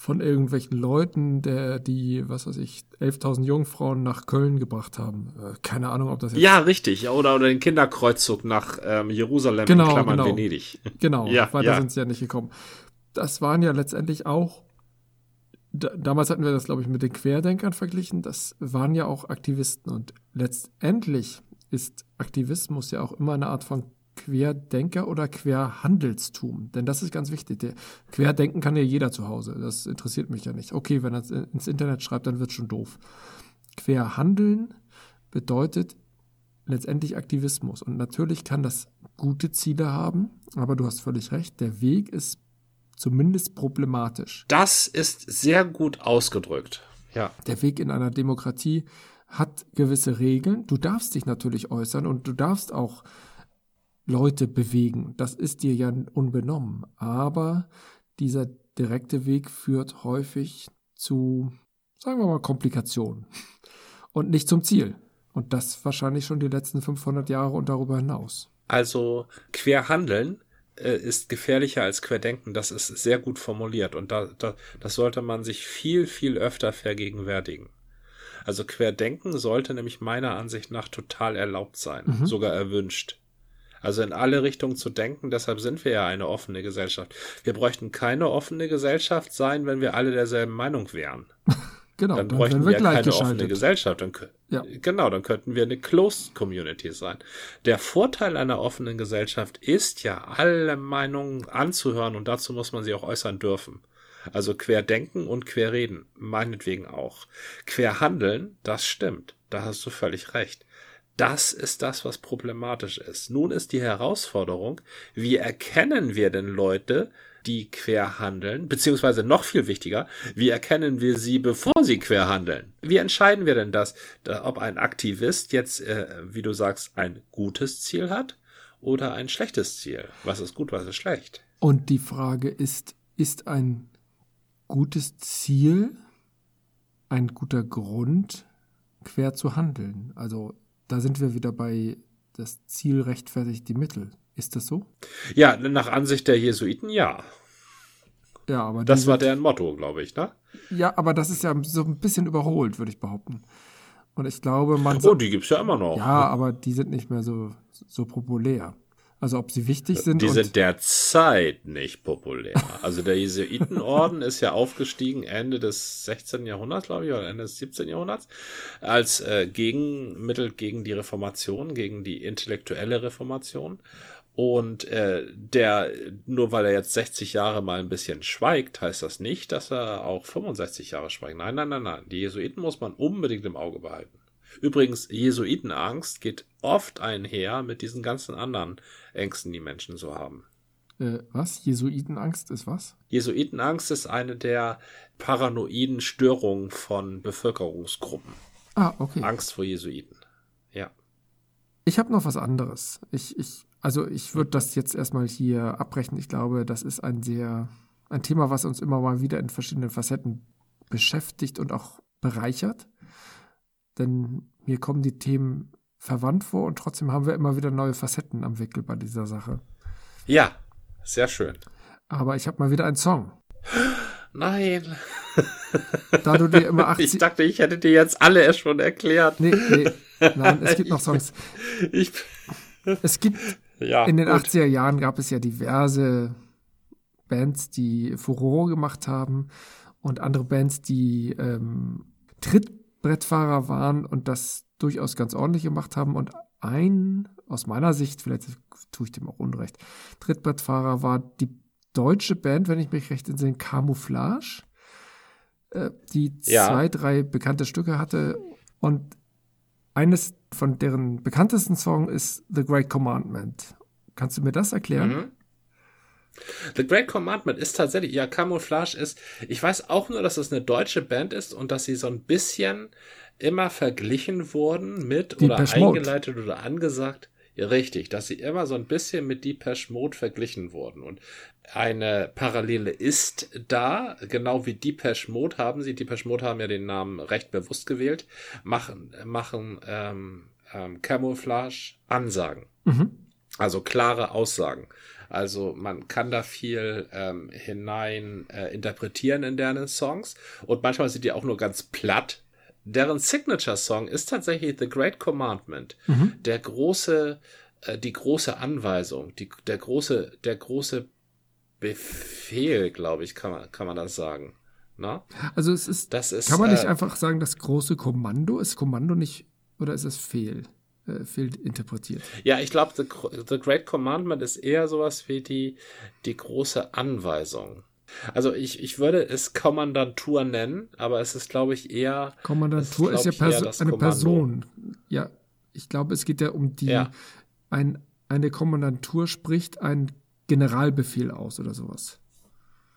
von irgendwelchen Leuten, der die, was weiß ich, 11.000 Jungfrauen nach Köln gebracht haben. Äh, keine Ahnung, ob das
jetzt Ja, richtig. Oder, oder den Kinderkreuzzug nach ähm, Jerusalem,
genau, in Klammern
genau. Venedig.
Genau, ja, weiter ja. sind sie ja nicht gekommen. Das waren ja letztendlich auch, da, damals hatten wir das, glaube ich, mit den Querdenkern verglichen, das waren ja auch Aktivisten und letztendlich ist Aktivismus ja auch immer eine Art von Querdenker oder Querhandelstum? Denn das ist ganz wichtig. Der Querdenken kann ja jeder zu Hause. Das interessiert mich ja nicht. Okay, wenn er ins Internet schreibt, dann wird schon doof. Querhandeln bedeutet letztendlich Aktivismus. Und natürlich kann das gute Ziele haben, aber du hast völlig recht, der Weg ist zumindest problematisch.
Das ist sehr gut ausgedrückt. Ja.
Der Weg in einer Demokratie hat gewisse Regeln. Du darfst dich natürlich äußern und du darfst auch Leute bewegen. Das ist dir ja unbenommen. Aber dieser direkte Weg führt häufig zu, sagen wir mal, Komplikationen und nicht zum Ziel. Und das wahrscheinlich schon die letzten 500 Jahre und darüber hinaus.
Also Querhandeln äh, ist gefährlicher als Querdenken. Das ist sehr gut formuliert und da, da, das sollte man sich viel, viel öfter vergegenwärtigen. Also Querdenken sollte nämlich meiner Ansicht nach total erlaubt sein, mhm. sogar erwünscht. Also in alle Richtungen zu denken, deshalb sind wir ja eine offene Gesellschaft. Wir bräuchten keine offene Gesellschaft sein, wenn wir alle derselben Meinung wären. Genau, dann, dann bräuchten wir, wir keine offene Gesellschaft. Dann, ja. Genau, dann könnten wir eine Closed Community sein. Der Vorteil einer offenen Gesellschaft ist ja, alle Meinungen anzuhören und dazu muss man sie auch äußern dürfen. Also querdenken und querreden, meinetwegen auch. Querhandeln, das stimmt. Da hast du völlig recht. Das ist das, was problematisch ist. Nun ist die Herausforderung, wie erkennen wir denn Leute, die quer handeln? Beziehungsweise noch viel wichtiger, wie erkennen wir sie, bevor sie quer handeln? Wie entscheiden wir denn das, ob ein Aktivist jetzt, äh, wie du sagst, ein gutes Ziel hat oder ein schlechtes Ziel? Was ist gut, was ist schlecht?
Und die Frage ist, ist ein gutes Ziel ein guter Grund, quer zu handeln? Also da sind wir wieder bei das Ziel rechtfertigt die Mittel. Ist das so?
Ja, nach Ansicht der Jesuiten ja.
Ja, aber
das war deren Motto, glaube ich, ne?
Ja, aber das ist ja so ein bisschen überholt, würde ich behaupten. Und ich glaube, man.
Oh, die gibt es ja immer noch.
Ja, aber die sind nicht mehr so, so populär. Also ob sie wichtig sind.
Die sind derzeit nicht populär. Also der Jesuitenorden ist ja aufgestiegen Ende des 16. Jahrhunderts, glaube ich, oder Ende des 17. Jahrhunderts, als äh, Gegenmittel gegen die Reformation, gegen die intellektuelle Reformation. Und äh, der, nur weil er jetzt 60 Jahre mal ein bisschen schweigt, heißt das nicht, dass er auch 65 Jahre schweigt. Nein, nein, nein, nein. Die Jesuiten muss man unbedingt im Auge behalten. Übrigens, Jesuitenangst geht oft einher mit diesen ganzen anderen Ängsten, die Menschen so haben.
Äh, was? Jesuitenangst ist was?
Jesuitenangst ist eine der paranoiden Störungen von Bevölkerungsgruppen.
Ah, okay.
Angst vor Jesuiten. Ja.
Ich habe noch was anderes. Ich, ich, also ich würde das jetzt erstmal hier abbrechen. Ich glaube, das ist ein sehr, ein Thema, was uns immer mal wieder in verschiedenen Facetten beschäftigt und auch bereichert. Denn mir kommen die Themen verwandt vor und trotzdem haben wir immer wieder neue Facetten am Wickel bei dieser Sache.
Ja, sehr schön.
Aber ich habe mal wieder einen Song.
Nein.
Da du dir immer
80 Ich dachte, ich hätte dir jetzt alle erst schon erklärt.
Nee, nee. Nein, es gibt noch Songs. Ich, es gibt ja, in den gut. 80er Jahren gab es ja diverse Bands, die Furore gemacht haben und andere Bands, die ähm, Trittbrettfahrer waren und das durchaus ganz ordentlich gemacht haben. Und ein, aus meiner Sicht, vielleicht tue ich dem auch Unrecht, Trittbrettfahrer war die deutsche Band, wenn ich mich recht entsinne, Camouflage, äh, die ja. zwei, drei bekannte Stücke hatte. Und eines von deren bekanntesten Songs ist The Great Commandment. Kannst du mir das erklären? Mhm.
The Great Commandment ist tatsächlich, ja, Camouflage ist, ich weiß auch nur, dass es eine deutsche Band ist und dass sie so ein bisschen immer verglichen wurden mit Die oder eingeleitet oder angesagt. Ja, richtig, dass sie immer so ein bisschen mit Deepesh Mode verglichen wurden. Und eine Parallele ist da, genau wie Deepesh Mode haben sie, Deepesh Mode haben ja den Namen recht bewusst gewählt, machen, machen ähm, ähm, Camouflage Ansagen. Mhm. Also klare Aussagen. Also man kann da viel ähm, hinein äh, interpretieren in deren Songs und manchmal sind die auch nur ganz platt, deren Signature-Song ist tatsächlich The Great Commandment. Mhm. Der große, äh, die große Anweisung, die, der große, der große Befehl, glaube ich, kann man, kann man das sagen. Na?
Also es ist,
das ist,
kann man nicht äh, einfach sagen, das große Kommando? Ist Kommando nicht, oder ist es Fehl? Äh, fehlinterpretiert.
Ja, ich glaube, the, the Great Commandment ist eher sowas wie die, die große Anweisung. Also ich, ich würde es Kommandantur nennen, aber es ist, glaube ich, eher.
Kommandantur ist, ist ja Perso eine. Person. Ja, ich glaube, es geht ja um die. Ja. Ein, eine Kommandantur spricht einen Generalbefehl aus oder sowas.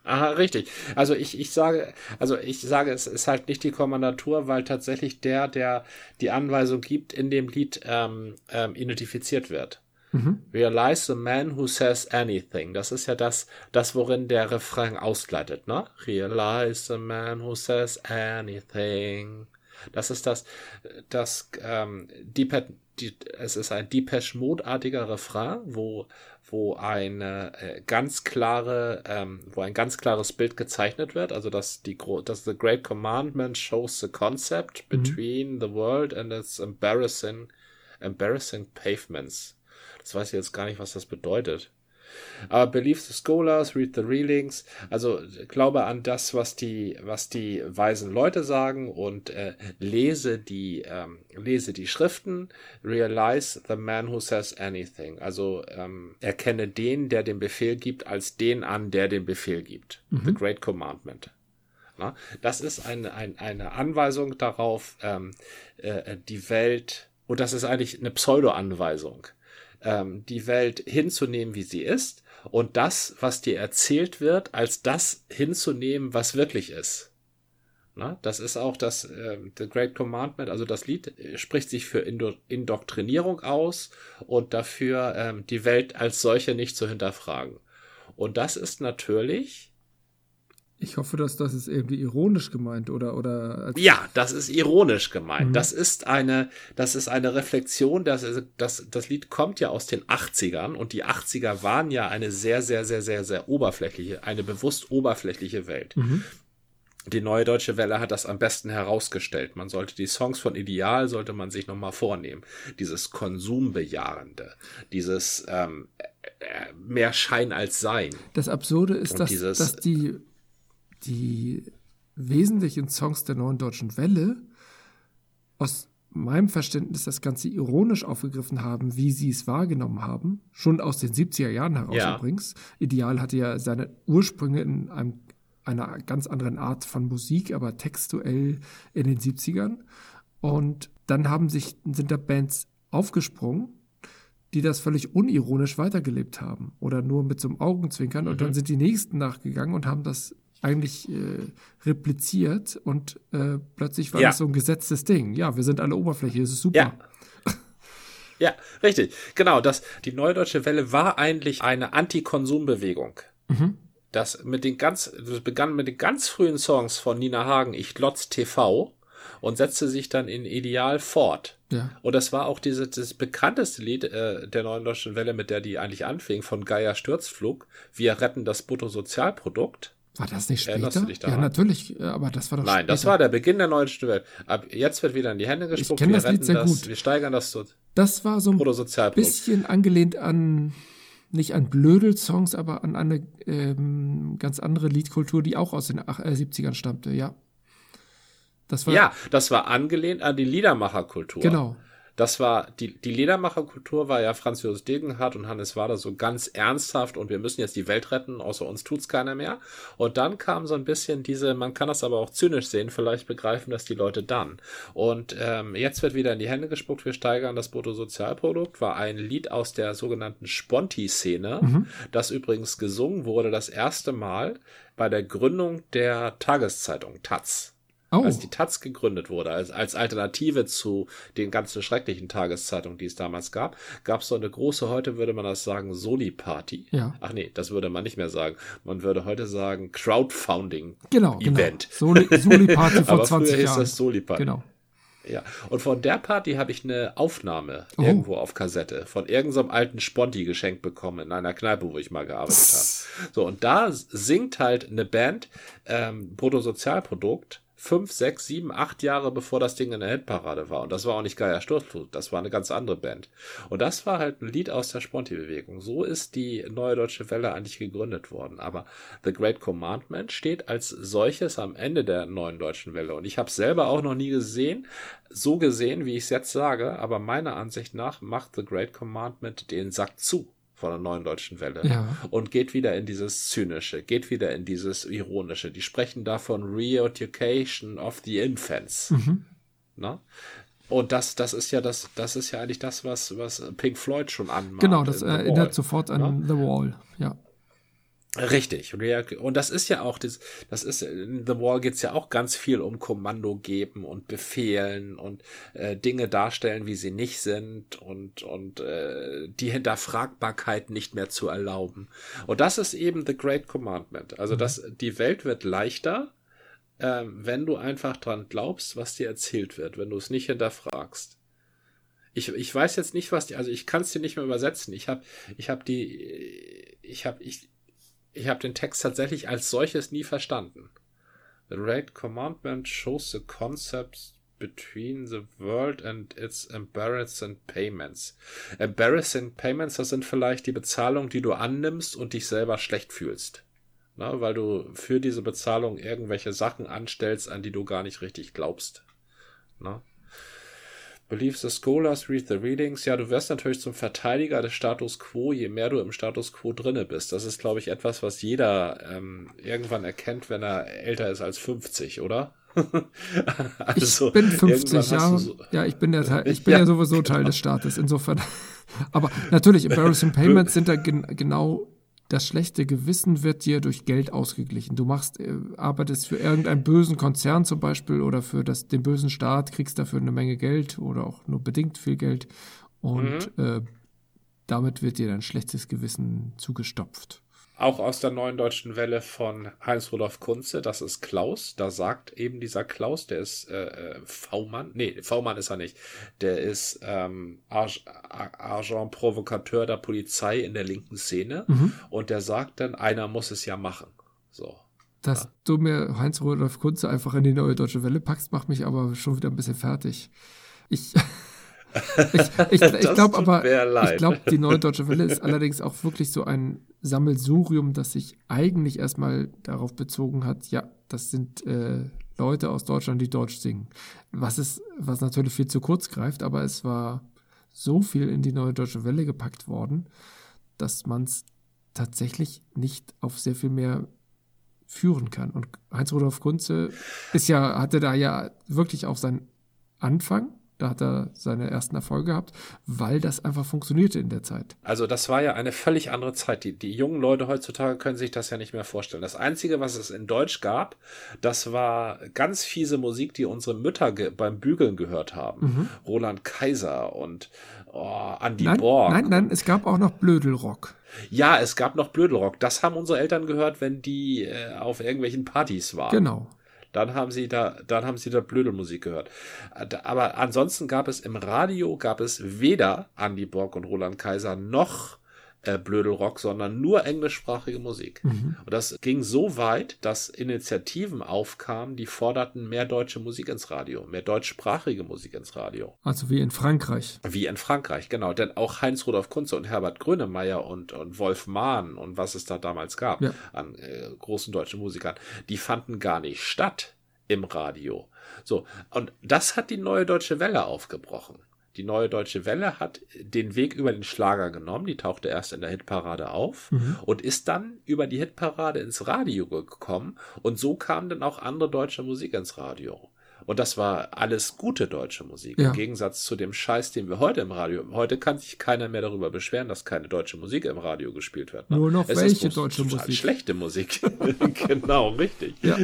Aha, richtig. Also ich, ich sage, also ich sage, es ist halt nicht die Kommandatur, weil tatsächlich der, der die Anweisung gibt, in dem Lied ähm, ähm, identifiziert wird. Mhm. Realize the man who says anything. Das ist ja das, das, worin der Refrain ausgleitet, ne? Realize the man who says anything. Das ist das, das, ähm, Deep, die, es ist ein Depeche Mode-artiger Refrain, wo wo eine äh, ganz klare, ähm, wo ein ganz klares Bild gezeichnet wird, also dass die dass the Great Commandment shows the concept mhm. between the world and its embarrassing embarrassing pavements. Das weiß ich jetzt gar nicht, was das bedeutet. Aber believe the scholars, read the readings. Also glaube an das, was die, was die weisen Leute sagen und äh, lese die, ähm, lese die Schriften. Realize the man who says anything. Also ähm, erkenne den, der den Befehl gibt, als den an, der den Befehl gibt. Mhm. The Great Commandment. Na, das ist eine, eine, eine Anweisung darauf, ähm, äh, die Welt, und das ist eigentlich eine Pseudo-Anweisung ähm, die Welt hinzunehmen, wie sie ist und das, was dir erzählt wird, als das hinzunehmen, was wirklich ist. Na, das ist auch das äh, The Great Commandment, also das Lied spricht sich für Indo Indoktrinierung aus und dafür ähm, die Welt als solche nicht zu hinterfragen. Und das ist natürlich
ich hoffe, dass das ist irgendwie ironisch gemeint oder oder
ja, das ist ironisch gemeint. Mhm. Das ist eine das ist eine Reflexion, das das das Lied kommt ja aus den 80ern und die 80er waren ja eine sehr sehr sehr sehr sehr oberflächliche, eine bewusst oberflächliche Welt. Mhm. Die neue deutsche Welle hat das am besten herausgestellt. Man sollte die Songs von Ideal sollte man sich noch mal vornehmen. Dieses Konsumbejahende, dieses ähm, äh, mehr Schein als Sein.
Das Absurde ist, dass, dieses, dass die die wesentlichen Songs der neuen deutschen Welle aus meinem Verständnis das Ganze ironisch aufgegriffen haben, wie sie es wahrgenommen haben, schon aus den 70er Jahren heraus ja. übrigens. Ideal hatte ja seine Ursprünge in einem, einer ganz anderen Art von Musik, aber textuell in den 70ern. Und dann haben sich, sind da Bands aufgesprungen, die das völlig unironisch weitergelebt haben oder nur mit so einem Augenzwinkern. Mhm. Und dann mhm. sind die nächsten nachgegangen und haben das eigentlich äh, repliziert und äh, plötzlich war ja. das so ein gesetztes Ding. Ja, wir sind alle Oberfläche, das ist super.
Ja. Ja, richtig. Genau, das, die Neudeutsche Welle war eigentlich eine Anti-Konsum-Bewegung. Mhm. Das mit den ganz, das begann mit den ganz frühen Songs von Nina Hagen, Ich Lotz TV und setzte sich dann in Ideal fort. Ja. Und das war auch diese, das bekannteste Lied äh, der Neuen Deutschen Welle, mit der die eigentlich anfing, von Geier Sturzflug. Wir retten das Bruttosozialprodukt.
War das nicht später? Ja, natürlich, äh, aber das war doch
Nein,
später.
das war der Beginn der neuen Welt. Ab jetzt wird wieder in die Hände gespuckt.
Ich kenne das Lied sehr
das,
gut.
Wir steigern das so.
Das war so ein bisschen angelehnt an, nicht an Blödel-Songs, aber an eine ähm, ganz andere Liedkultur, die auch aus den äh, 70ern stammte, ja.
Das war, ja, das war angelehnt an die Liedermacherkultur.
Genau.
Das war, die, die Ledermacherkultur war ja Franz Josef Degenhardt und Hannes Wader so ganz ernsthaft und wir müssen jetzt die Welt retten, außer uns tut's keiner mehr. Und dann kam so ein bisschen diese, man kann das aber auch zynisch sehen, vielleicht begreifen das die Leute dann. Und ähm, jetzt wird wieder in die Hände gespuckt, wir steigern das Bruttosozialprodukt, war ein Lied aus der sogenannten Sponti-Szene, mhm. das übrigens gesungen wurde das erste Mal bei der Gründung der Tageszeitung Taz. Oh. Als die Taz gegründet wurde, als, als Alternative zu den ganzen schrecklichen Tageszeitungen, die es damals gab, gab es so eine große, heute würde man das sagen, Soli-Party.
Ja.
Ach nee, das würde man nicht mehr sagen. Man würde heute sagen Crowdfunding-Event.
Genau, genau. Soli-Party vor Aber 20 früher
Jahren. hieß das Soli-Party. Genau. Ja, und von der Party habe ich eine Aufnahme oh. irgendwo auf Kassette von irgendeinem alten Sponti geschenkt bekommen in einer Kneipe, wo ich mal gearbeitet habe. So, und da singt halt eine Band ähm, Bruttosozialprodukt fünf, sechs, sieben, acht Jahre bevor das Ding in der Hitparade war. Und das war auch nicht Geier Sturzflut, das war eine ganz andere Band. Und das war halt ein Lied aus der Sponti-Bewegung. So ist die Neue Deutsche Welle eigentlich gegründet worden. Aber The Great Commandment steht als solches am Ende der Neuen Deutschen Welle. Und ich habe selber auch noch nie gesehen, so gesehen, wie ich es jetzt sage. Aber meiner Ansicht nach macht The Great Commandment den Sack zu von der neuen deutschen Welle
Ja.
und geht wieder in dieses Zynische, geht wieder in dieses Ironische. Die sprechen da von Re-Education of the Infants.
Mhm.
Ne? Und das, das ist ja das, das ist ja eigentlich das, was, was Pink Floyd schon anmacht.
Genau, das erinnert sofort an The Wall. Ja.
Richtig. Und das ist ja auch, das, das ist, in The Wall geht's ja auch ganz viel um Kommando geben und befehlen und äh, Dinge darstellen, wie sie nicht sind und, und äh, die Hinterfragbarkeit nicht mehr zu erlauben. Und das ist eben The Great Commandment. Also das, die Welt wird leichter, äh, wenn du einfach dran glaubst, was dir erzählt wird, wenn du es nicht hinterfragst. Ich, ich weiß jetzt nicht, was die, also ich kann es dir nicht mehr übersetzen. Ich habe ich hab die, ich habe ich, ich habe den Text tatsächlich als solches nie verstanden. The Great Commandment shows the concepts between the world and its embarrassing payments. Embarrassing payments, das sind vielleicht die Bezahlung, die du annimmst und dich selber schlecht fühlst. Na, weil du für diese Bezahlung irgendwelche Sachen anstellst, an die du gar nicht richtig glaubst. Na? Believe the scholars, read the readings. Ja, du wirst natürlich zum Verteidiger des Status quo, je mehr du im Status quo drinne bist. Das ist, glaube ich, etwas, was jeder ähm, irgendwann erkennt, wenn er älter ist als 50, oder?
ich bin 50, ja.
Also So,
ja, ich bin, der Teil, ich bin ja. ja sowieso Teil des Staates, insofern. Aber natürlich, Embarrassing Payments sind da gen genau das schlechte Gewissen wird dir durch Geld ausgeglichen. Du machst, äh, arbeitest für irgendeinen bösen Konzern zum Beispiel oder für das, den bösen Staat, kriegst dafür eine Menge Geld oder auch nur bedingt viel Geld und mhm. äh, damit wird dir dein schlechtes Gewissen zugestopft.
Auch aus der neuen deutschen Welle von Heinz-Rudolf Kunze, das ist Klaus. Da sagt eben dieser Klaus, der ist äh, V-Mann, nee, V-Mann ist er nicht. Der ist ähm, Agent Provokateur der Polizei in der linken Szene. Mhm. Und der sagt dann, einer muss es ja machen. So.
Dass ja. du mir Heinz-Rudolf Kunze einfach in die neue deutsche Welle packst, macht mich aber schon wieder ein bisschen fertig. Ich. ich, ich, ich glaube aber, ich glaube, die Neue Deutsche Welle ist allerdings auch wirklich so ein Sammelsurium, das sich eigentlich erstmal darauf bezogen hat, ja, das sind äh, Leute aus Deutschland, die Deutsch singen. Was ist, was natürlich viel zu kurz greift, aber es war so viel in die Neue Deutsche Welle gepackt worden, dass man es tatsächlich nicht auf sehr viel mehr führen kann. Und Heinz-Rudolf Kunze ist ja, hatte da ja wirklich auch seinen Anfang da hat er seine ersten Erfolge gehabt, weil das einfach funktionierte in der Zeit.
Also das war ja eine völlig andere Zeit. Die, die jungen Leute heutzutage können sich das ja nicht mehr vorstellen. Das Einzige, was es in Deutsch gab, das war ganz fiese Musik, die unsere Mütter beim Bügeln gehört haben. Mhm. Roland Kaiser und oh, Andy
nein,
Borg.
Nein, nein, es gab auch noch Blödelrock.
Ja, es gab noch Blödelrock. Das haben unsere Eltern gehört, wenn die äh, auf irgendwelchen Partys waren.
Genau
dann haben sie da, dann haben sie da Blödelmusik gehört. Aber ansonsten gab es im Radio, gab es weder Andy Borg und Roland Kaiser noch äh, Blödelrock, sondern nur englischsprachige Musik. Mhm. Und das ging so weit, dass Initiativen aufkamen, die forderten mehr deutsche Musik ins Radio, mehr deutschsprachige Musik ins Radio.
Also wie in Frankreich.
Wie in Frankreich, genau. Denn auch Heinz-Rudolf Kunze und Herbert Grönemeyer und, und Wolf Mahn und was es da damals gab ja. an äh, großen deutschen Musikern, die fanden gar nicht statt im Radio. So, und das hat die neue deutsche Welle aufgebrochen. Die neue deutsche Welle hat den Weg über den Schlager genommen, die tauchte erst in der Hitparade auf mhm. und ist dann über die Hitparade ins Radio gekommen und so kam dann auch andere deutsche Musik ins Radio. Und das war alles gute deutsche Musik. Ja. Im Gegensatz zu dem Scheiß, den wir heute im Radio. Heute kann sich keiner mehr darüber beschweren, dass keine deutsche Musik im Radio gespielt wird.
Ne? Nur noch es welche deutsche Musik?
Schlechte Musik. genau, richtig.
Ja.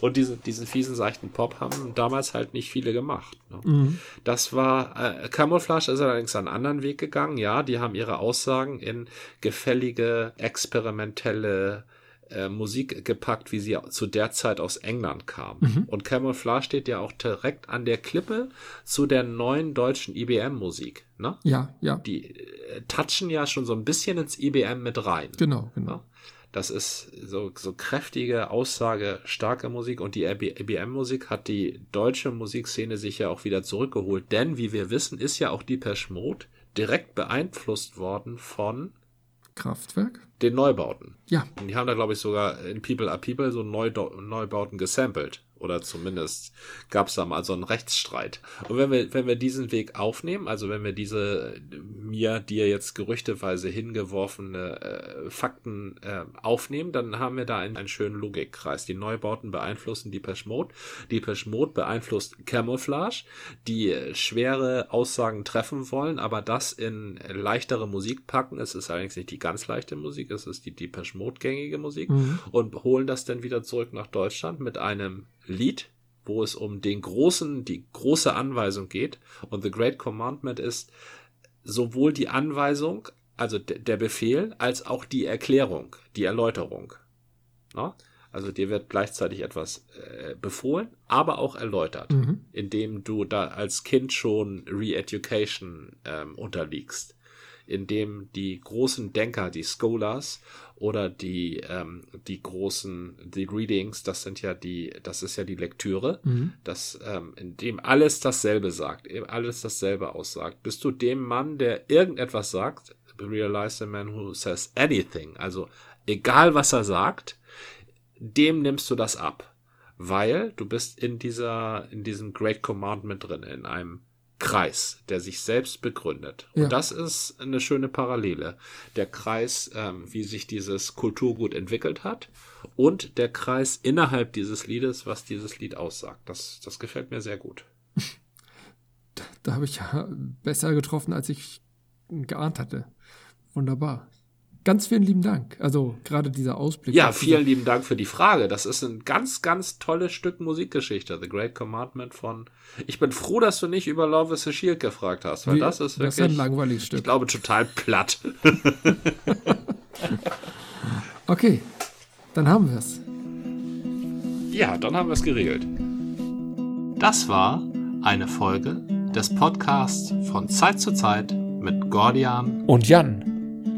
Und diese, diesen fiesen, seichten Pop haben damals halt nicht viele gemacht. Ne? Mhm. Das war, äh, Camouflage ist allerdings einen anderen Weg gegangen. Ja, die haben ihre Aussagen in gefällige, experimentelle, äh, Musik gepackt, wie sie zu der Zeit aus England kam. Mhm. Und Camouflage steht ja auch direkt an der Klippe zu der neuen deutschen IBM-Musik. Ne?
Ja, ja.
Die äh, touchen ja schon so ein bisschen ins IBM mit rein.
Genau, genau. Ne?
Das ist so, so kräftige, aussagestarke Musik und die EBM-Musik hat die deutsche Musikszene sich ja auch wieder zurückgeholt. Denn, wie wir wissen, ist ja auch die Mode direkt beeinflusst worden von
Kraftwerk?
Den Neubauten.
Ja.
Und die haben da, glaube ich, sogar in People Are People so Neubauten gesampelt. Oder zumindest gab es da mal so einen Rechtsstreit. Und wenn wir, wenn wir diesen Weg aufnehmen, also wenn wir diese mir dir jetzt gerüchteweise hingeworfene äh, Fakten äh, aufnehmen, dann haben wir da einen, einen schönen Logikkreis. Die Neubauten beeinflussen die Mode. Die Mode beeinflusst Camouflage, die äh, schwere Aussagen treffen wollen, aber das in leichtere Musik packen. Es ist allerdings nicht die ganz leichte Musik, es ist die Depeche Mode gängige Musik mhm. und holen das dann wieder zurück nach Deutschland mit einem Lied, wo es um den großen, die große Anweisung geht. Und The Great Commandment ist sowohl die Anweisung, also der Befehl, als auch die Erklärung, die Erläuterung. Na? Also dir wird gleichzeitig etwas äh, befohlen, aber auch erläutert, mhm. indem du da als Kind schon Re-Education ähm, unterliegst in dem die großen Denker, die Scholars oder die, ähm, die großen, die Readings, das sind ja die, das ist ja die Lektüre, mhm. das, ähm, in dem alles dasselbe sagt, eben alles dasselbe aussagt. Bist du dem Mann, der irgendetwas sagt, realize the man who says anything, also egal was er sagt, dem nimmst du das ab. Weil du bist in dieser, in diesem Great Commandment drin, in einem Kreis, der sich selbst begründet. Und ja. das ist eine schöne Parallele. Der Kreis, ähm, wie sich dieses Kulturgut entwickelt hat und der Kreis innerhalb dieses Liedes, was dieses Lied aussagt. Das, das gefällt mir sehr gut.
Da, da habe ich ja besser getroffen, als ich geahnt hatte. Wunderbar. Ganz vielen lieben Dank. Also gerade dieser Ausblick.
Ja, vielen lieben Dank für die Frage. Das ist ein ganz, ganz tolles Stück Musikgeschichte. The Great Commandment von. Ich bin froh, dass du nicht über Love is a Shield gefragt hast, weil Wie, das ist wirklich.
Das ist ein langweiliges Stück.
Ich glaube, total platt.
okay, dann haben wir es.
Ja, dann haben wir es geregelt. Das war eine Folge des Podcasts von Zeit zu Zeit mit Gordian
und Jan.